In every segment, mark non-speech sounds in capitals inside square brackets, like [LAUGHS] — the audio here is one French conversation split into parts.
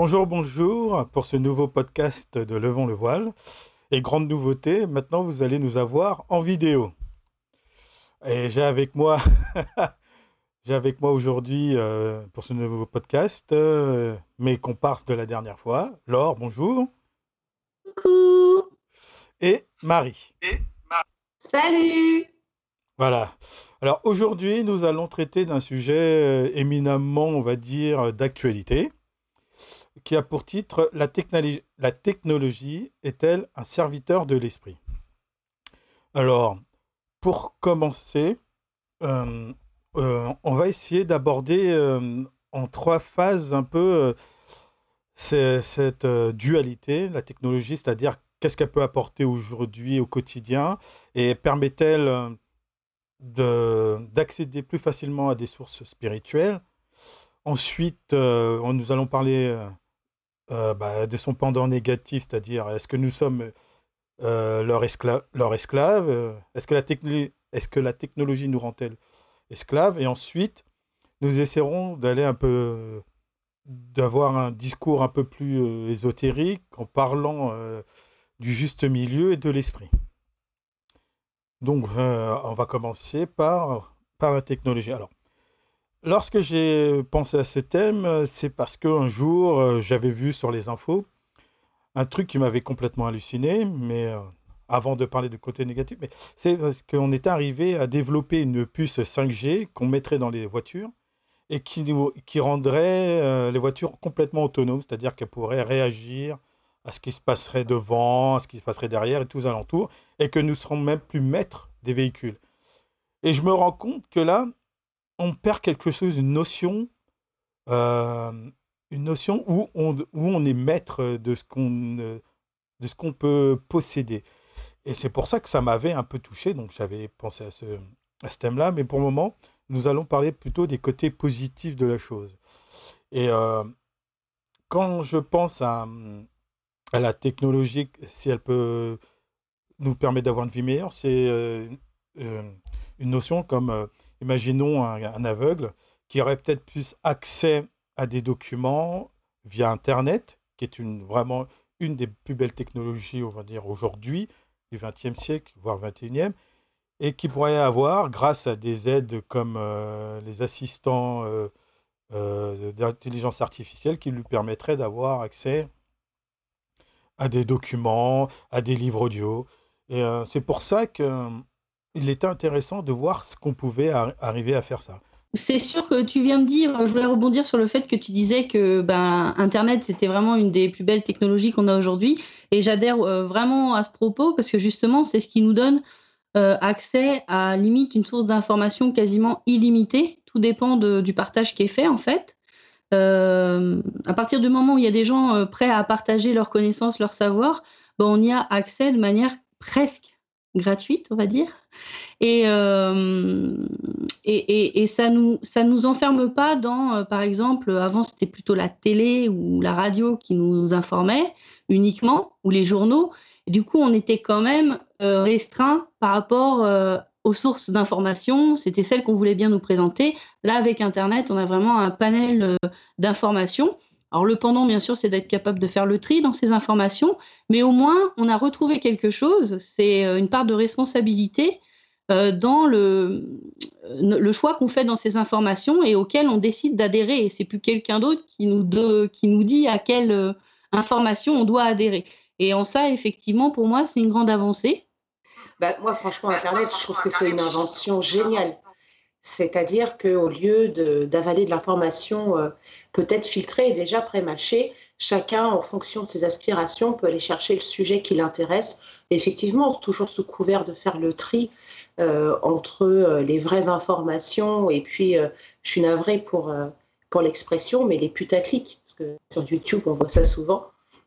Bonjour, bonjour pour ce nouveau podcast de Levons le voile. Et grande nouveauté, maintenant vous allez nous avoir en vidéo. Et j'ai avec moi, [LAUGHS] j'ai avec moi aujourd'hui euh, pour ce nouveau podcast euh, mes comparses de la dernière fois. Laure, bonjour. Coucou. Et Marie. Salut. Voilà. Alors aujourd'hui, nous allons traiter d'un sujet euh, éminemment, on va dire, d'actualité, qui a pour titre La technologie, la technologie est-elle un serviteur de l'esprit? Alors, pour commencer, euh, euh, on va essayer d'aborder euh, en trois phases un peu cette dualité, la technologie, c'est-à-dire qu'est-ce qu'elle peut apporter aujourd'hui au quotidien et permet-elle de- d'accéder plus facilement à des sources spirituelles? Ensuite, nous allons parler euh, bah, de son pendant négatif, c'est-à-dire est-ce que nous sommes euh, leur, escla- leur esclave Est-ce que, la est-ce que la technologie nous rend-elle esclaves Et ensuite, nous essaierons d'aller un peu, d'avoir un discours un peu plus euh, ésotérique en parlant du juste milieu et de l'esprit. Donc, on va commencer par, par la technologie. Alors, lorsque j'ai pensé à ce thème, euh, c'est parce qu'un jour, euh, j'avais vu sur les infos un truc qui m'avait complètement halluciné, mais euh, avant de parler du côté négatif, c'est parce qu'on était arrivé à développer une puce 5G qu'on mettrait dans les voitures et qui, nous, qui rendrait les voitures complètement autonomes, c'est-à-dire qu'elles pourraient réagir à ce qui se passerait devant, à ce qui se passerait derrière et tous alentours, et que nous serons même plus maîtres des véhicules. Et je me rends compte que là, on perd quelque chose, une notion, euh, une notion où on, où on est maître de ce qu'on de ce qu'on peut posséder. Et c'est pour ça que ça m'avait un peu touché, donc j'avais pensé à ce, à ce thème-là, mais pour le moment, nous allons parler plutôt des côtés positifs de la chose. Et euh, quand je pense à, à la technologie, si elle peut nous permettre d'avoir une vie meilleure, c'est euh, une notion comme, imaginons un, aveugle qui aurait peut-être plus accès à des documents via Internet, qui est une, vraiment une des plus belles technologies, on va dire, aujourd'hui, du XXe siècle, voire XXIe, et qui pourrait avoir, grâce à des aides comme euh, les assistants euh, euh, d'intelligence artificielle, qui lui permettraient d'avoir accès à des documents, à des livres audio. Et c'est pour ça qu'il était intéressant de voir ce qu'on pouvait ar- arriver à faire ça. C'est sûr que tu viens de dire, je voulais rebondir sur le fait que tu disais que ben, Internet, c'était vraiment une des plus belles technologies qu'on a aujourd'hui. Et j'adhère euh, vraiment à ce propos parce que justement, c'est ce qui nous donne euh, accès à limite une source d'information quasiment illimitée. Tout dépend du partage qui est fait en fait. Euh, à partir du moment où il y a des gens prêts à partager leurs connaissances, leur savoir, ben, on y a accès de manière presque gratuite, on va dire. Et, euh, et, et, et ça nous ça nous enferme pas dans, euh, par exemple, avant c'était plutôt la télé ou la radio qui nous informait uniquement, ou les journaux. Du coup, on était quand même euh, restreint par rapport aux sources d'information. C'était celles qu'on voulait bien nous présenter. Là, avec Internet, on a vraiment un panel d'informations. Alors le pendant, bien sûr, c'est d'être capable de faire le tri dans ces informations, mais au moins, on a retrouvé quelque chose. C'est euh, une part de responsabilité euh, dans le, euh, le choix qu'on fait dans ces informations et auquel on décide d'adhérer. Et c'est plus quelqu'un d'autre qui nous, qui nous dit à quelle information on doit adhérer. Et en ça, effectivement, pour moi, c'est une grande avancée. Bah, moi, franchement, Internet, je trouve que c'est une invention géniale. C'est-à-dire qu'au lieu d'avaler de, l'information euh, peut-être filtrée et déjà pré-mâchée, chacun, en fonction de ses aspirations, peut aller chercher le sujet qui l'intéresse. Effectivement, toujours sous couvert de faire le tri euh, entre euh, les vraies informations et puis, je suis navrée pour, pour l'expression, mais les putaclics, parce que sur YouTube, on voit ça souvent.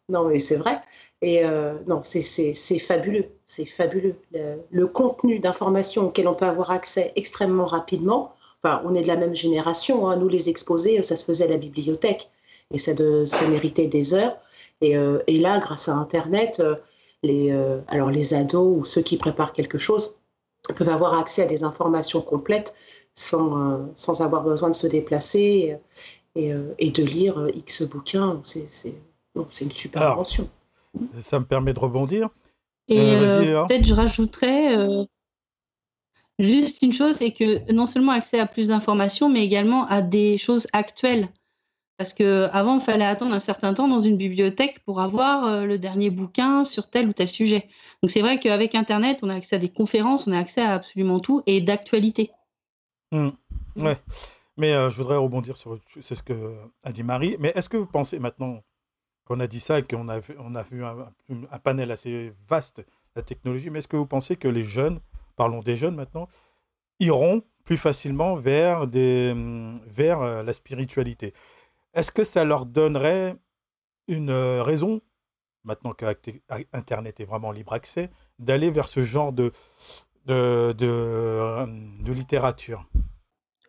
Non, mais c'est vrai. Et euh, non, c'est- fabuleux, c'est fabuleux. Le, le contenu d'informations auquel on peut avoir accès extrêmement rapidement, enfin, on est de la même génération, hein, nous les exposés, ça se faisait à la bibliothèque, et ça, de, ça méritait des heures. Et, euh, et là, grâce à Internet, euh, les, alors les ados ou ceux qui préparent quelque chose peuvent avoir accès à des informations complètes sans, sans avoir besoin de se déplacer. et, de lire X bouquins. C'est une super invention. Ça me permet de rebondir. Et peut-être je rajouterais juste une chose, c'est que non seulement accès à plus d'informations, mais également à des choses actuelles. Parce qu'avant, il fallait attendre un certain temps dans une bibliothèque pour avoir euh, le dernier bouquin sur tel ou tel sujet. Donc c'est vrai qu'avec Internet, on a accès à des conférences, on a accès à absolument tout et d'actualité. Mmh. Ouais. Mais euh, je voudrais rebondir sur ce que a dit Marie. Mais est-ce que vous pensez maintenant qu'on a dit ça et qu'on a, vu un, panel assez vaste de la technologie, mais est-ce que vous pensez que les jeunes, parlons des jeunes maintenant, iront plus facilement vers, vers euh, la spiritualité? Est-ce que ça leur donnerait une euh, raison, maintenant qu'Internet est vraiment libre accès, d'aller vers ce genre de, euh, littérature?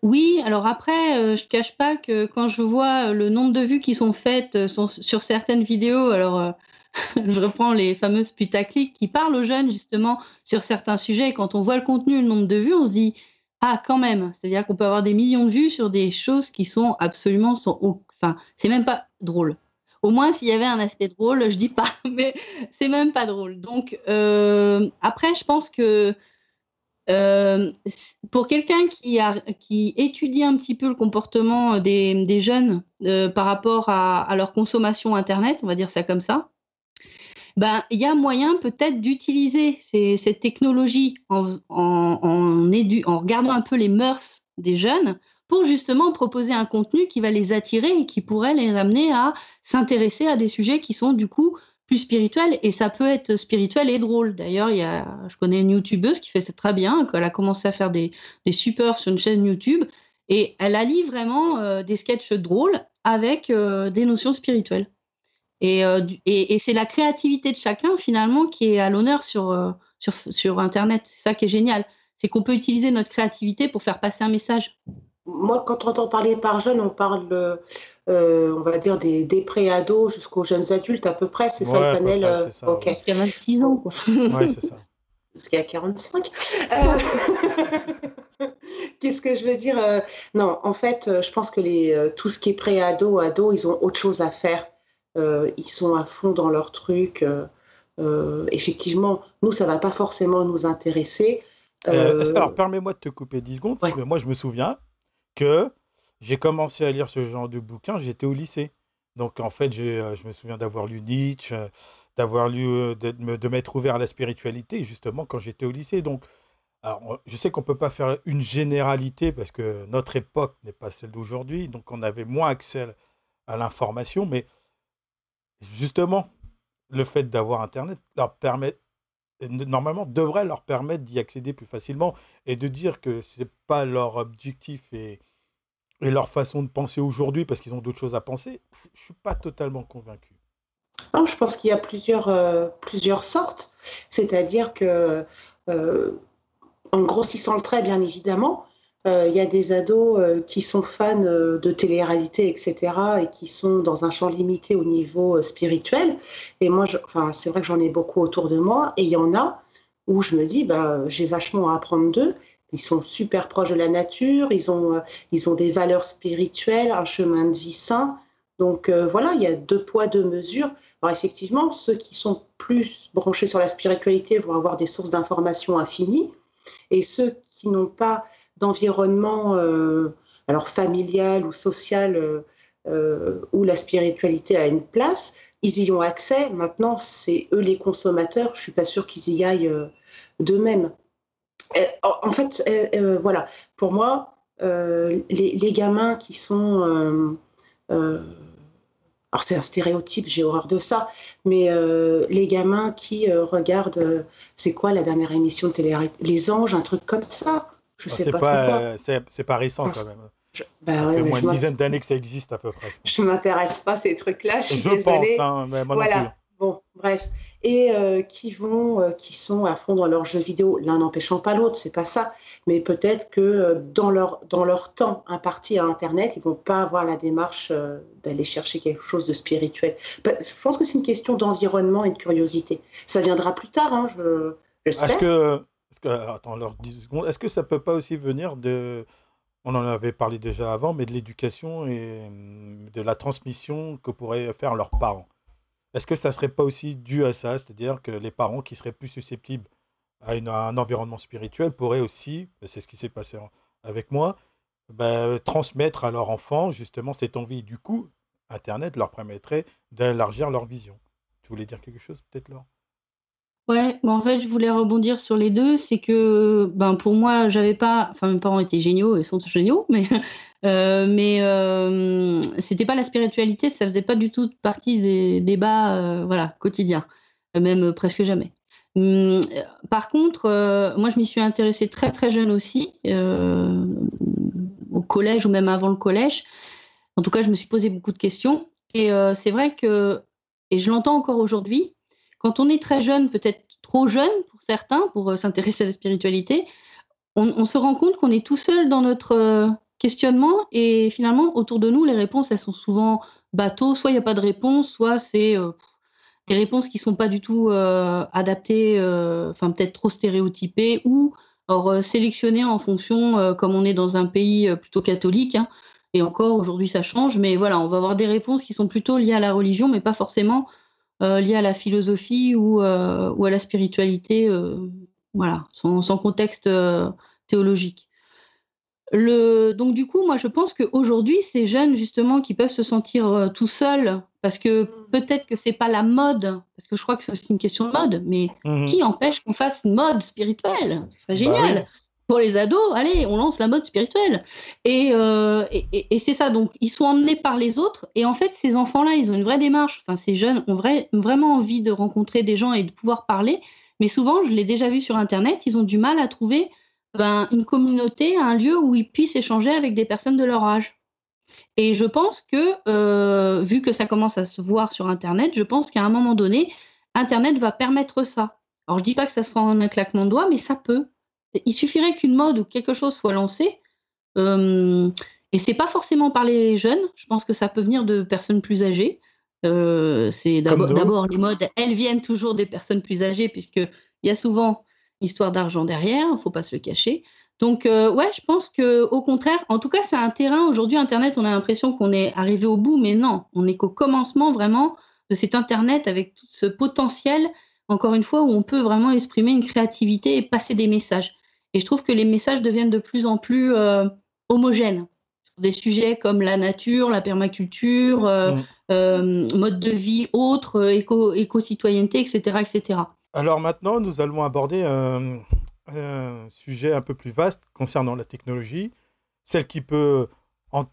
Oui, alors après, euh, je cache pas que quand je vois le nombre de vues qui sont faites sur certaines vidéos, alors [LAUGHS] je reprends les fameuses putaclics qui parlent aux jeunes justement sur certains sujets, et quand on voit le contenu, le nombre de vues, on se dit ah quand même, c'est-à-dire qu'on peut avoir des millions de vues sur des choses qui sont absolument sans, Enfin, c'est même pas drôle. Au moins, s'il y avait un aspect drôle, je dis pas, [LAUGHS] mais c'est même pas drôle. Donc, euh, après, je pense que euh, pour quelqu'un qui, étudie un petit peu le comportement des, jeunes euh, par rapport à, leur consommation Internet, on va dire ça comme ça, ben, il y a moyen peut-être d'utiliser cette technologie en, en regardant un peu les mœurs des jeunes pour justement proposer un contenu qui va les attirer et qui pourrait les amener à s'intéresser à des sujets qui sont du coup plus spirituels. Et ça peut être spirituel et drôle. D'ailleurs, il je connais une youtubeuse qui fait ça très bien, elle a commencé à faire des, des super sur une chaîne YouTube et elle allie vraiment euh, des sketchs drôles avec euh, des notions spirituelles. Euh, et, et, c'est la créativité de chacun finalement qui est à l'honneur sur, sur, sur Internet. C'est ça qui est génial. C'est qu'on peut utiliser notre créativité pour faire passer un message moi, quand on entend parler par jeunes, on parle, euh, on va dire, des, des pré-ados jusqu'aux jeunes adultes à peu près. C'est ça le panel euh, Ok. Jusqu'à 26 ans. [LAUGHS] Oui, c'est ça. Jusqu'à 45. Euh, [LAUGHS] qu'est-ce que je veux dire Non, en fait, je pense que les, tout ce qui est pré-ado, ado, ils ont autre chose à faire. ils sont à fond dans leur truc. effectivement, nous, ça ne va pas forcément nous intéresser. alors, permets-moi de te couper 10 secondes. moi, je me souviens, que j'ai commencé à lire ce genre de bouquin, j'étais au lycée. Donc en fait, euh, je me souviens d'avoir lu Nietzsche, euh, d'avoir lu, euh, de, m'être ouvert à la spiritualité, justement, quand j'étais au lycée. Donc, je sais qu'on ne peut pas faire une généralité parce que notre époque n'est pas celle d'aujourd'hui, donc on avait moins accès à l'information, mais justement, le fait d'avoir Internet leur permet, normalement, devrait leur permettre d'y accéder plus facilement et de dire que ce n'est pas leur objectif et leur façon de penser aujourd'hui parce qu'ils ont d'autres choses à penser, je ne suis pas totalement convaincu. Non, je pense qu'il y a plusieurs, euh, plusieurs sortes. C'est-à-dire que, euh, en grossissant le trait, bien évidemment, euh, il y a des ados qui sont fans de télé-réalité, etc., et qui sont dans un champ limité au niveau spirituel. Et moi, c'est vrai que j'en ai beaucoup autour de moi, et il y en a où je me dis, bah, j'ai vachement à apprendre d'eux. Ils sont super proches de la nature, ils ont, ils ont des valeurs spirituelles, un chemin de vie sain. Donc voilà, il y a deux poids, deux mesures. Alors effectivement, ceux qui sont plus branchés sur la spiritualité vont avoir des sources d'informations infinies, et ceux qui n'ont pas d'environnement, euh, alors familial ou social, euh, euh, où la spiritualité a une place, ils y ont accès. Maintenant, c'est eux les consommateurs. Je suis pas sûre qu'ils y aillent d'eux-mêmes. En fait, voilà, pour moi, les, gamins qui sont alors c'est un stéréotype, j'ai horreur de ça, mais les gamins qui regardent, c'est quoi la dernière émission de télé Les Anges, un truc comme ça? Je sais pas, pas c'est pas récent quand même. Je, bah ça fait moins une dizaine d'années que ça existe à peu près. Je [LAUGHS] ne m'intéresse pas à ces trucs-là, je suis je pense, hein, mais moi voilà. Bon, bref. Et euh, qui vont, euh, qui sont à fond dans leurs jeux vidéo, l'un n'empêchant pas l'autre, c'est pas ça. Mais peut-être que euh, dans, leur, dans leur temps imparti à Internet, ils vont pas avoir la démarche d'aller chercher quelque chose de spirituel. Je pense que c'est une question d'environnement et de curiosité. Ça viendra plus tard, hein, je, Est-ce que, est-ce que, attends, alors 10 secondes. Est-ce que ça peut pas aussi venir de, on en avait parlé déjà avant, mais de l'éducation et de la transmission que pourraient faire leurs parents? Est-ce que ça ne serait pas aussi dû à ça? C'est-à-dire que les parents qui seraient plus susceptibles à, un environnement spirituel pourraient aussi, ben, c'est ce qui s'est passé avec moi, ben, transmettre à leur enfant justement cette envie. Du coup, Internet leur permettrait d'élargir leur vision. Tu voulais dire quelque chose peut-être, Laure? Ouais, en fait, je voulais rebondir sur les deux. C'est que, ben, pour moi, j'avais pas. Enfin, mes parents étaient géniaux et sont géniaux, [LAUGHS] mais, euh, mais euh, c'était pas la spiritualité, ça faisait pas du tout partie des débats euh, voilà, quotidiens, même presque jamais. Hum, par contre, moi, je m'y suis intéressée très, très jeune aussi, au collège ou même avant le collège. En tout cas, je me suis posé beaucoup de questions. Et c'est vrai que, et je l'entends encore aujourd'hui, quand on est très jeune, peut-être trop jeune pour certains, pour euh, s'intéresser à la spiritualité, on, se rend compte qu'on est tout seul dans notre euh, questionnement et finalement, autour de nous, les réponses, elles sont souvent bateaux. Soit il n'y a pas de réponse, soit c'est euh, des réponses qui ne sont pas du tout adaptées, enfin peut-être trop stéréotypées ou sélectionnées en fonction, comme on est dans un pays plutôt catholique, hein, et encore aujourd'hui ça change, mais voilà, on va avoir des réponses qui sont plutôt liées à la religion, mais pas forcément liées à la philosophie ou, euh, ou à la spiritualité, euh, voilà, sans, sans contexte théologique. Le, donc du coup, moi je pense qu'aujourd'hui, ces jeunes justement qui peuvent se sentir tout seuls, parce que peut-être que c'est pas la mode, parce que je crois que c'est aussi une question de mode, mais mmh qui empêche qu'on fasse une mode spirituelle? Ce serait bah génial pour les ados, allez, on lance la mode spirituelle. Euh, et, c'est ça, donc ils sont emmenés par les autres. Et en fait, ces enfants-là, ils ont une vraie démarche. Enfin, ces jeunes ont vraiment envie de rencontrer des gens et de pouvoir parler. Mais souvent, je l'ai déjà vu sur Internet, ils ont du mal à trouver ben, une communauté, un lieu où ils puissent échanger avec des personnes de leur âge. Et je pense que, euh, vu que ça commence à se voir sur Internet, je pense qu'à un moment donné, Internet va permettre ça. Alors, je dis pas que ça se fera en un claquement de doigts, mais ça peut. Il suffirait qu'une mode ou quelque chose soit lancé. Euh, et c'est pas forcément par les jeunes. Je pense que ça peut venir de personnes plus âgées. Euh, c'est d'abord les modes, elles viennent toujours des personnes plus âgées puisque il y a souvent histoire d'argent derrière. Il faut pas se le cacher. Donc euh, ouais, je pense que au contraire, en tout cas, c'est un terrain aujourd'hui Internet. On a l'impression qu'on est arrivé au bout, mais non, on est qu'au commencement vraiment de cet Internet avec tout ce potentiel. Encore une fois, où on peut vraiment exprimer une créativité et passer des messages. Et je trouve que les messages deviennent de plus en plus euh, homogènes sur des sujets comme la nature, la permaculture, euh, mm. euh, mode de vie autre, éco, éco-citoyenneté, etc., etc. Alors maintenant, nous allons aborder un, sujet un peu plus vaste concernant la technologie, celle qui peut, en,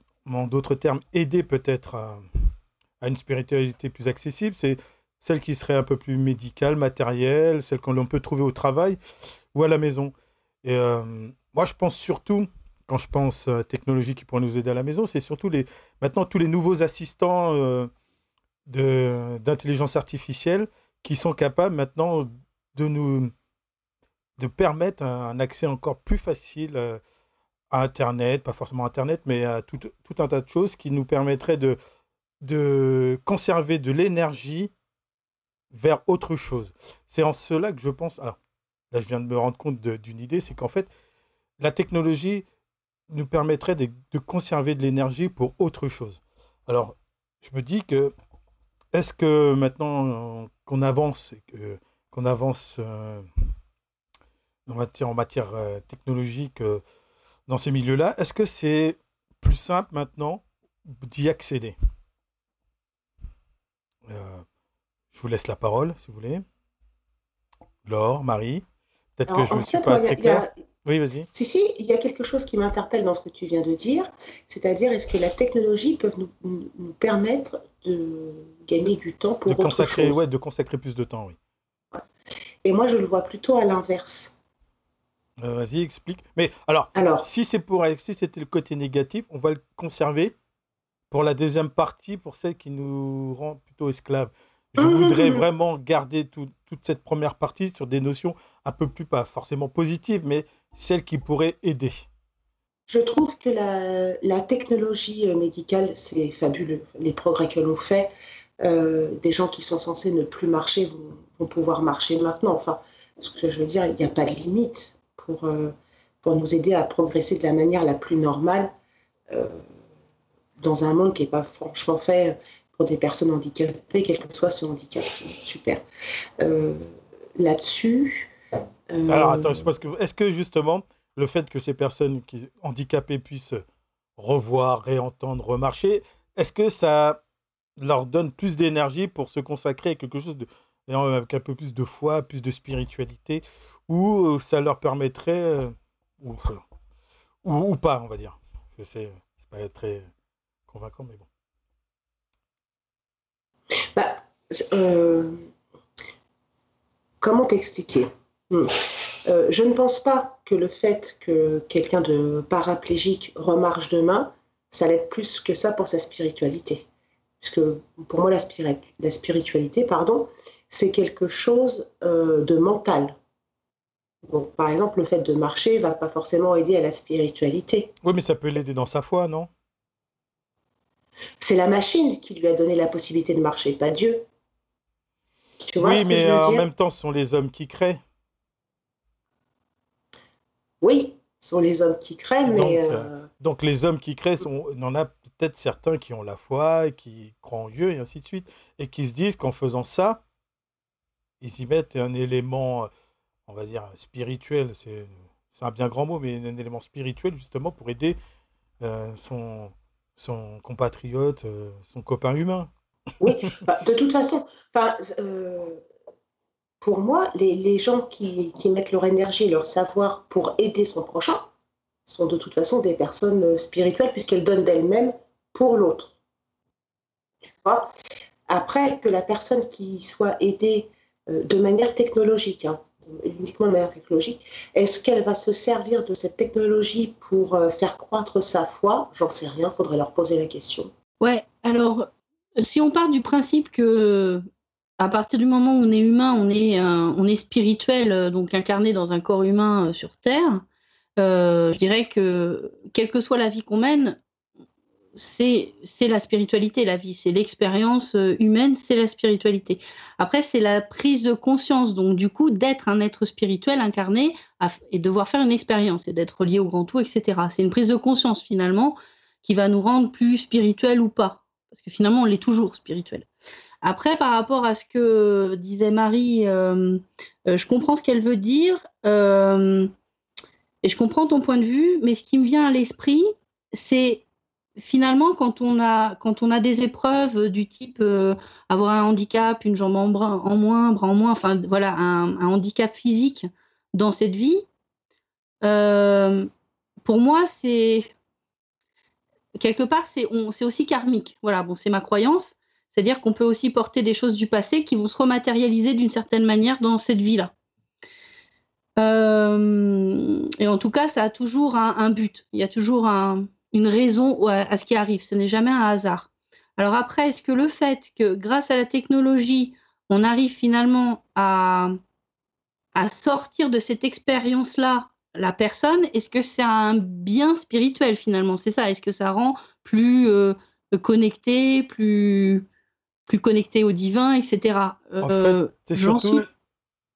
d'autres termes, aider peut-être à, à, une spiritualité plus accessible. C'est celle qui serait un peu plus médicale, matérielle, celle qu'on peut trouver au travail ou à la maison. Et euh, moi, je pense surtout, quand je pense à technologie qui pourrait nous aider à la maison, c'est surtout les, maintenant tous les nouveaux assistants euh, d'intelligence artificielle qui sont capables maintenant de nous de permettre un, accès encore plus facile euh, à Internet, pas forcément Internet, mais à tout, tout un tas de choses qui nous permettraient de, de conserver de l'énergie vers autre chose. C'est en cela que je pense. Alors, là je viens de me rendre compte d'une idée, c'est qu'en fait, la technologie nous permettrait de, conserver de l'énergie pour autre chose. Alors, je me dis que, est-ce que maintenant qu'on avance, qu'on avance euh, en matière, euh, technologique euh, dans ces milieux-là, est-ce que c'est plus simple maintenant d'y accéder? Je vous laisse la parole, si vous voulez. Laure, Marie Peut-être que je ne suis pas très clair. Oui, vas-y. Si, si, il y a quelque chose qui m'interpelle dans ce que tu viens de dire, c'est-à-dire est-ce que la technologie peut nous, nous, permettre de gagner du temps pour de consacrer, Ouais, de consacrer plus de temps, oui. Et moi, je le vois plutôt à l'inverse. Euh, vas-y, explique. Mais alors, alors si c'est pour si c'était le côté négatif, on va le conserver pour la deuxième partie, pour celle qui nous rend plutôt esclaves. Je voudrais [LAUGHS] vraiment garder toute cette première partie sur des notions un peu plus, pas forcément positives, mais celles qui pourraient aider. Je trouve que la, technologie euh, médicale, c'est fabuleux. Les progrès que l'on fait, euh, des gens qui sont censés ne plus marcher vont, pouvoir marcher maintenant. Enfin, ce que je veux dire, il n'y a pas de limite pour, euh, pour nous aider à progresser de la manière la plus normale dans un monde qui n'est pas franchement fait pour des personnes handicapées, quel que soit son handicap. Super. Là-dessus. Alors attends, est-ce que justement le fait que ces personnes handicapées puissent revoir, réentendre, remarcher, est-ce que ça leur donne plus d'énergie pour se consacrer à quelque chose de, avec un peu plus de foi, plus de spiritualité, ou euh, ça leur permettrait, euh, ou, ou, pas, on va dire. Je sais, c'est pas très convaincant, mais bon. Bah, euh, comment t'expliquer? Hmm. Je ne pense pas que le fait que quelqu'un de paraplégique remarche demain, ça l'aide plus que ça pour sa spiritualité. Parce que pour moi, la, la spiritualité, pardon, c'est quelque chose euh, de mental. Donc, par exemple, le fait de marcher va pas forcément aider à la spiritualité. Oui, mais ça peut l'aider dans sa foi, non? C'est la machine qui lui a donné la possibilité de marcher, pas Dieu. Tu vois oui, mais en même temps, ce sont les hommes qui créent. Oui, ce sont les hommes qui créent, mais. Euh, euh, donc, les hommes qui créent, sont... y en a peut-être certains qui ont la foi, qui croient en Dieu, et ainsi de suite, et qui se disent qu'en faisant ça, ils y mettent un élément, on va dire, spirituel, c'est un bien grand mot, mais un élément spirituel justement pour aider euh, son, son compatriote, euh, son copain humain. Oui, bah, de toute façon, euh, pour moi, les, gens qui, mettent leur énergie, leur savoir pour aider son prochain sont de toute façon des personnes spirituelles puisqu'elles donnent d'elles-mêmes pour l'autre. Après, que la personne qui soit aidée euh, de manière technologique, hein, uniquement de manière technologique. Est-ce qu'elle va se servir de cette technologie pour euh, faire croître sa foi? J'en sais rien, faudrait leur poser la question. Ouais, alors si on part du principe que à partir du moment où on est humain, on est, est spirituel, euh, donc incarné dans un corps humain sur Terre, je dirais que quelle que soit la vie qu'on mène, c'est la spiritualité, la vie, c'est l'expérience euh, humaine, c'est la spiritualité. Après, c'est la prise de conscience, donc du coup, d'être un être spirituel incarné et devoir faire une expérience et d'être lié au grand tout, etc. C'est une prise de conscience finalement qui va nous rendre plus spirituels ou pas, parce que finalement, on l'est toujours spirituel. Après, par rapport à ce que disait Marie, euh, euh, je comprends ce qu'elle veut dire et je comprends ton point de vue, mais ce qui me vient à l'esprit, c'est finalement, quand on, a, quand on a des épreuves du type euh, avoir un handicap, une jambe en, moins, bras en moins, enfin voilà, un, handicap physique dans cette vie, euh, pour moi, c'est quelque part, c'est aussi karmique. Voilà, c'est ma croyance. C'est-à-dire qu'on peut aussi porter des choses du passé qui vont se rematérialiser d'une certaine manière dans cette vie-là. Euh, et en tout cas, ça a toujours un but. Il y a toujours un, une raison à, ce qui arrive. Ce n'est jamais un hasard. Alors après, est-ce que le fait que grâce à la technologie, on arrive finalement à, à sortir de cette expérience-là la personne, est-ce que c'est un bien spirituel finalement? C'est ça Est-ce que ça rend plus euh, connecté, plus, plus connecté au divin, etc. en fait, euh, c'est surtout...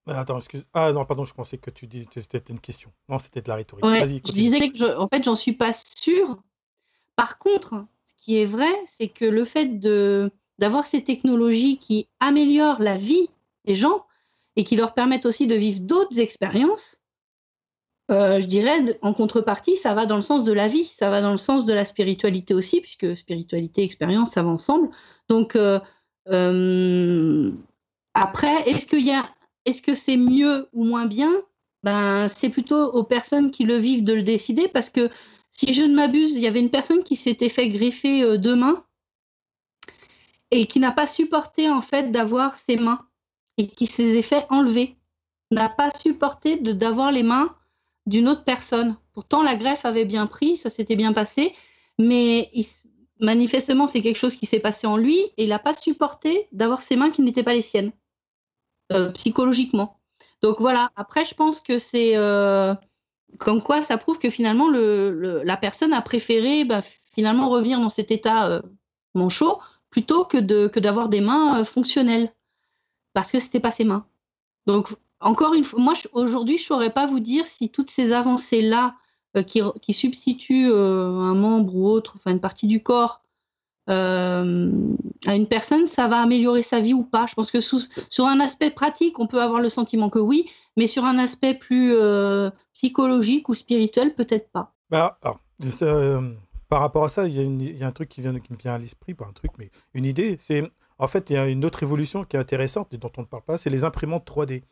Ah, attends, excuse. Ah non, pardon, je pensais que tu disais que c'était une question. Non, c'était de la rhétorique. Vas-y, je disais que, en fait, j'en suis pas sûre. Par contre, ce qui est vrai, c'est que le fait de d'avoir ces technologies qui améliorent la vie des gens et qui leur permettent aussi de vivre d'autres expériences, euh, je dirais, en contrepartie, ça va dans le sens de la vie, ça va dans le sens de la spiritualité aussi, puisque spiritualité, expérience, ça va ensemble. Donc, euh, euh, après, est-ce que c'est mieux ou moins bien? Ben, C'est plutôt aux personnes qui le vivent de le décider parce que si je ne m'abuse, il y avait une personne qui s'était fait greffer deux mains et qui n'a pas supporté en fait d'avoir ses mains et qui s'est fait enlever, n'a pas supporté d'avoir les mains d'une autre personne. Pourtant, la greffe avait bien pris, ça s'était bien passé, mais manifestement, c'est quelque chose qui s'est passé en lui et il n'a pas supporté d'avoir ses mains qui n'étaient pas les siennes. Euh, psychologiquement. Donc voilà, après, je pense que c'est euh, comme quoi ça prouve que finalement, le, la personne a préféré bah, finalement revenir dans cet état euh, manchot plutôt que d'avoir des mains fonctionnelles parce que c'était pas ses mains. Donc encore une fois, moi aujourd'hui, je saurais pas vous dire si toutes ces avancées là qui, qui, substitue un membre ou autre, enfin une partie du corps à une personne, ça va améliorer sa vie ou pas. Je pense que sur un aspect pratique, on peut avoir le sentiment que oui, mais sur un aspect plus psychologique ou spirituel, peut-être pas. Bah, par rapport à ça, il y, a un truc qui me vient à l'esprit, pas un truc, mais une idée. C'est en fait, il y a une autre évolution qui est intéressante et dont on ne parle pas, c'est les imprimantes 3D.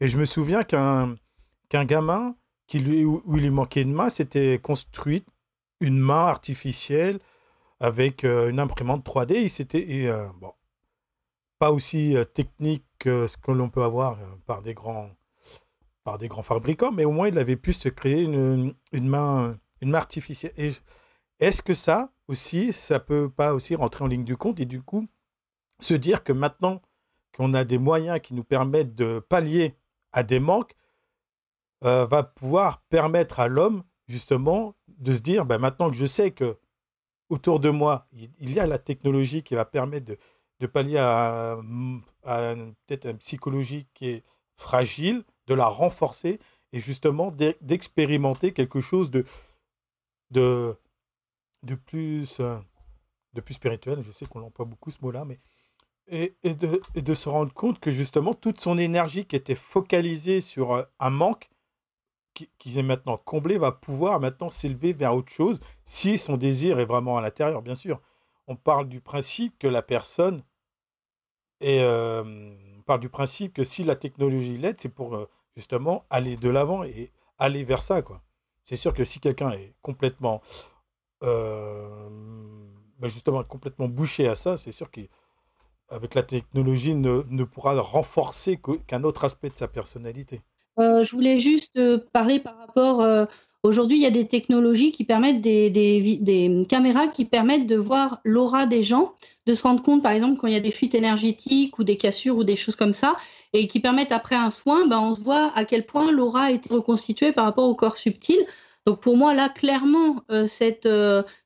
Et je me souviens qu'un qu'un gamin qui lui, où il lui manquait une main s'était construit une main artificielle avec euh, une imprimante 3D. Il s'était euh, bon, pas aussi euh, technique que ce que l'on peut avoir par des grands par des grands fabricants, mais au moins il avait pu se créer une, une main une main artificielle. Est-ce que ça aussi, ça peut pas aussi rentrer en ligne du compte et du coup se dire que maintenant qu'on a des moyens qui nous permettent de pallier des manques, euh, va pouvoir permettre à l'homme justement de se dire, ben maintenant que je sais que autour de moi, il y a la technologie qui va permettre de, pallier à, peut-être une psychologie qui est fragile, de la renforcer et justement d'expérimenter quelque chose de, de, plus, euh, de plus spirituel. Je sais qu'on emploie beaucoup ce mot-là, mais et, de, de, se rendre compte que justement toute son énergie qui était focalisée sur euh, un manque qui, qui est maintenant comblé va pouvoir maintenant s'élever vers autre chose si son désir est vraiment à l'intérieur, bien sûr. On parle du principe que la personne est, euh, on parle du principe que si la technologie l'aide, c'est pour euh, justement aller de l'avant et aller vers ça, quoi. C'est sûr que si quelqu'un est complètement, ben justement complètement bouché à ça, c'est sûr qu'il avec la technologie, ne, ne pourra renforcer qu'un autre aspect de sa personnalité. Euh, je voulais juste euh, parler par rapport. Euh, aujourd'hui, il y a des technologies qui permettent des, des, caméras qui permettent de voir l'aura des gens, de se rendre compte, par exemple, quand il y a des fuites énergétiques ou des cassures ou des choses comme ça, et qui permettent après un soin, ben, on se voit à quel point l'aura a été reconstituée par rapport au corps subtil. Donc pour moi, là, clairement, cette,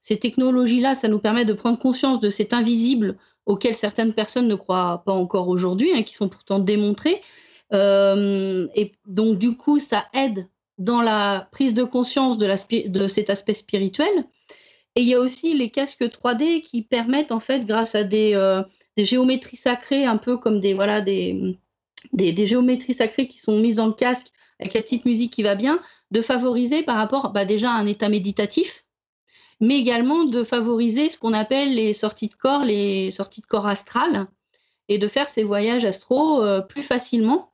ces technologies-là, ça nous permet de prendre conscience de cet invisible auxquels certaines personnes ne croient pas encore aujourd'hui, hein, qui sont pourtant démontrés. Euh, et donc, du coup, ça aide dans la prise de conscience de, cet aspect spirituel. Et il y a aussi les casques 3D qui permettent, en fait, grâce à des, euh, des géométries sacrées, un peu comme des, voilà, des, géométries sacrées qui sont mises dans le casque avec la petite musique qui va bien, de favoriser par rapport bah, déjà à un état méditatif, mais également de favoriser ce qu'on appelle les sorties de corps, les sorties de corps astrales, et de faire ces voyages astraux euh, plus facilement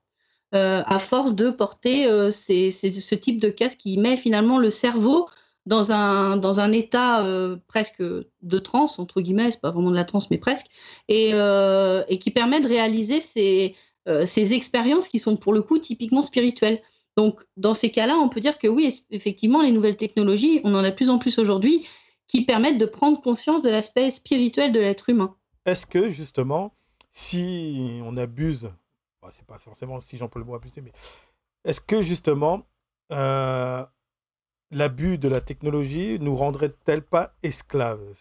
euh, à force de porter euh, ce type de casque qui met finalement le cerveau dans un, dans un état presque de transe, entre guillemets, c'est pas vraiment de la transe, mais presque, et, et qui permet de réaliser ces, ces expériences qui sont pour le coup typiquement spirituelles. Donc, dans ces cas-là, on peut dire que oui, effectivement, les nouvelles technologies, on en a de plus en plus aujourd'hui, qui permettent de prendre conscience de l'aspect spirituel de l'être humain. Est-ce que, justement, si on abuse, bah, c'est pas forcément si j'emploie le mot abuser, mais est-ce que, justement, euh, l'abus de la technologie nous rendrait-elle pas esclaves?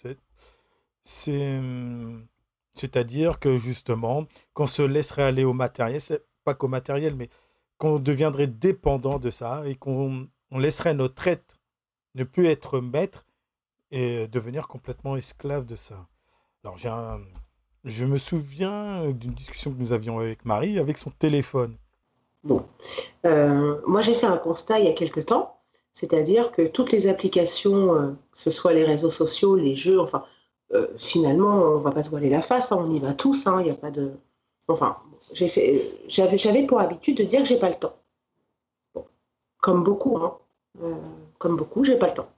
C'est-à-dire que, justement, qu'on se laisserait aller au matériel, c'est pas qu'au matériel, mais qu'on deviendrait dépendant de ça et qu'on laisserait notre être ne plus être maître et devenir complètement esclave de ça. Alors, je me souviens d'une discussion que nous avions avec Marie avec son téléphone. Bon, euh, moi j'ai fait un constat il y a quelque temps, c'est-à-dire que toutes les applications, euh, que ce soit les réseaux sociaux, les jeux, enfin, euh, finalement, on va pas se voiler la face, hein, on y va tous, hein, il n'y a pas de, Enfin, j'avais pour habitude de dire que j'ai pas le temps. comme beaucoup, hein. Euh, comme beaucoup, j'ai pas le temps.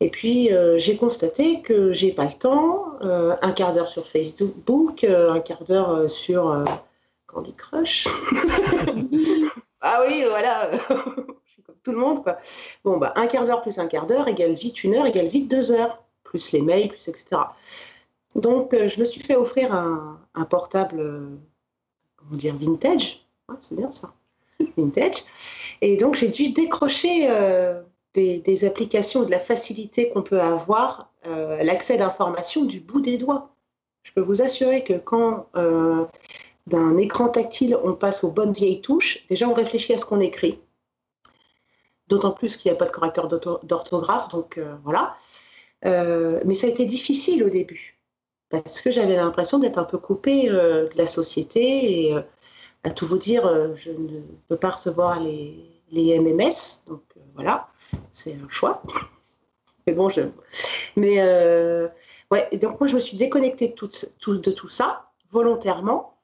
Et puis euh, j'ai constaté que j'ai pas le temps. Euh, un quart d'heure sur Facebook, un quart d'heure sur Candy Crush. [LAUGHS] ah oui, voilà. [LAUGHS] Je suis comme tout le monde, quoi. Bon, bah, un quart d'heure plus un quart d'heure égale vite une heure, égale vite deux heures, plus les mails, plus etc. Donc, je me suis fait offrir un, portable, comment dire, vintage. c'est bien ça, [LAUGHS] vintage. Et donc, j'ai dû décrocher euh, des, applications de la facilité qu'on peut avoir, l'accès d'informations du bout des doigts. Je peux vous assurer que quand d'un écran tactile, on passe aux bonnes vieilles touches, déjà, on réfléchit à ce qu'on écrit. d'autant plus qu'il n'y a pas de correcteur d'orthographe, donc voilà. mais ça a été difficile au début, parce que j'avais l'impression d'être un peu coupée de la société, et à tout vous dire, je ne peux pas recevoir les, les MMS, donc voilà, c'est un choix. Mais bon, je... Mais ouais, donc moi je me suis déconnectée de tout, de tout ça volontairement.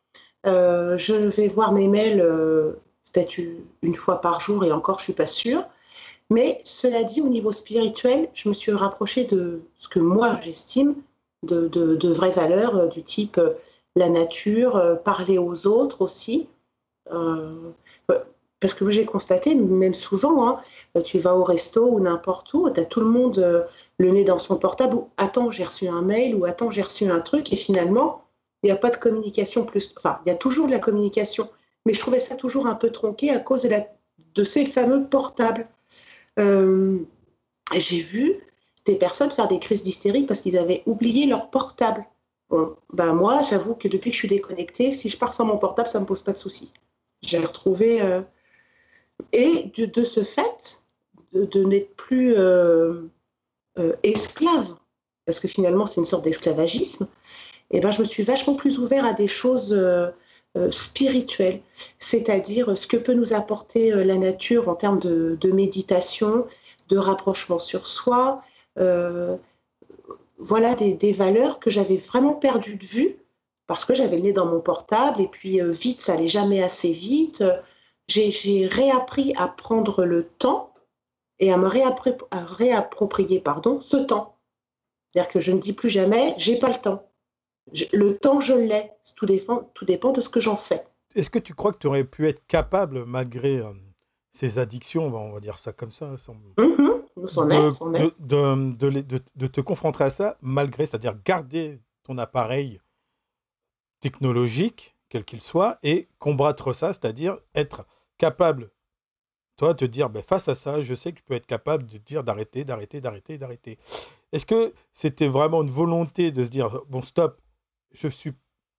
Euh, je vais voir mes mails euh, peut-être une fois par jour et encore je suis pas sûre. Mais cela dit, au niveau spirituel, je me suis rapprochée de ce que moi j'estime de, vraies valeurs euh, du type la nature, parler aux autres aussi. parce que j'ai constaté, même souvent, hein, tu vas au resto ou n'importe où, tu as tout le monde le nez dans son portable, ou attends, j'ai reçu un mail, ou attends, j'ai reçu un truc, et finalement, il n'y a pas de communication plus. Enfin, il y a toujours de la communication, mais je trouvais ça toujours un peu tronqué à cause de, ces fameux portables. Euh, j'ai vu des personnes faire des crises d'hystérie parce qu'ils avaient oublié leur portable. Bon, ben moi, j'avoue que depuis que je suis déconnectée, si je pars sans mon portable, ça ne me pose pas de souci. J'ai retrouvé. Euh, et de, ce fait, de, n'être plus euh, esclave, parce que finalement, c'est une sorte d'esclavagisme, eh ben, je me suis vachement plus ouvert à des choses euh, euh, spirituelles, c'est-à-dire ce que peut nous apporter euh, la nature en termes de, méditation, de rapprochement sur soi. Voilà des, valeurs que j'avais vraiment perdues de vue parce que j'avais le nez dans mon portable et puis vite, ça allait jamais assez vite. J'ai réappris à prendre le temps et à me réapproprier pardon, ce temps. C'est-à-dire que je ne dis plus jamais, j'ai pas le temps le temps, je l'ai. Tout dépend, tout dépend de ce que j'en fais. Est-ce que tu crois que tu aurais pu être capable, malgré euh, ces addictions, on va dire ça comme ça, de, te confronter à ça, malgré, c'est-à-dire garder ton appareil technologique, quel qu'il soit, et combattre ça, c'est-à-dire être capable, toi, te dire, ben, face à ça, je sais que je peux être capable de dire d'arrêter, d'arrêter, d'arrêter, d'arrêter. Est-ce que c'était vraiment une volonté de se dire, bon, stop, je suis,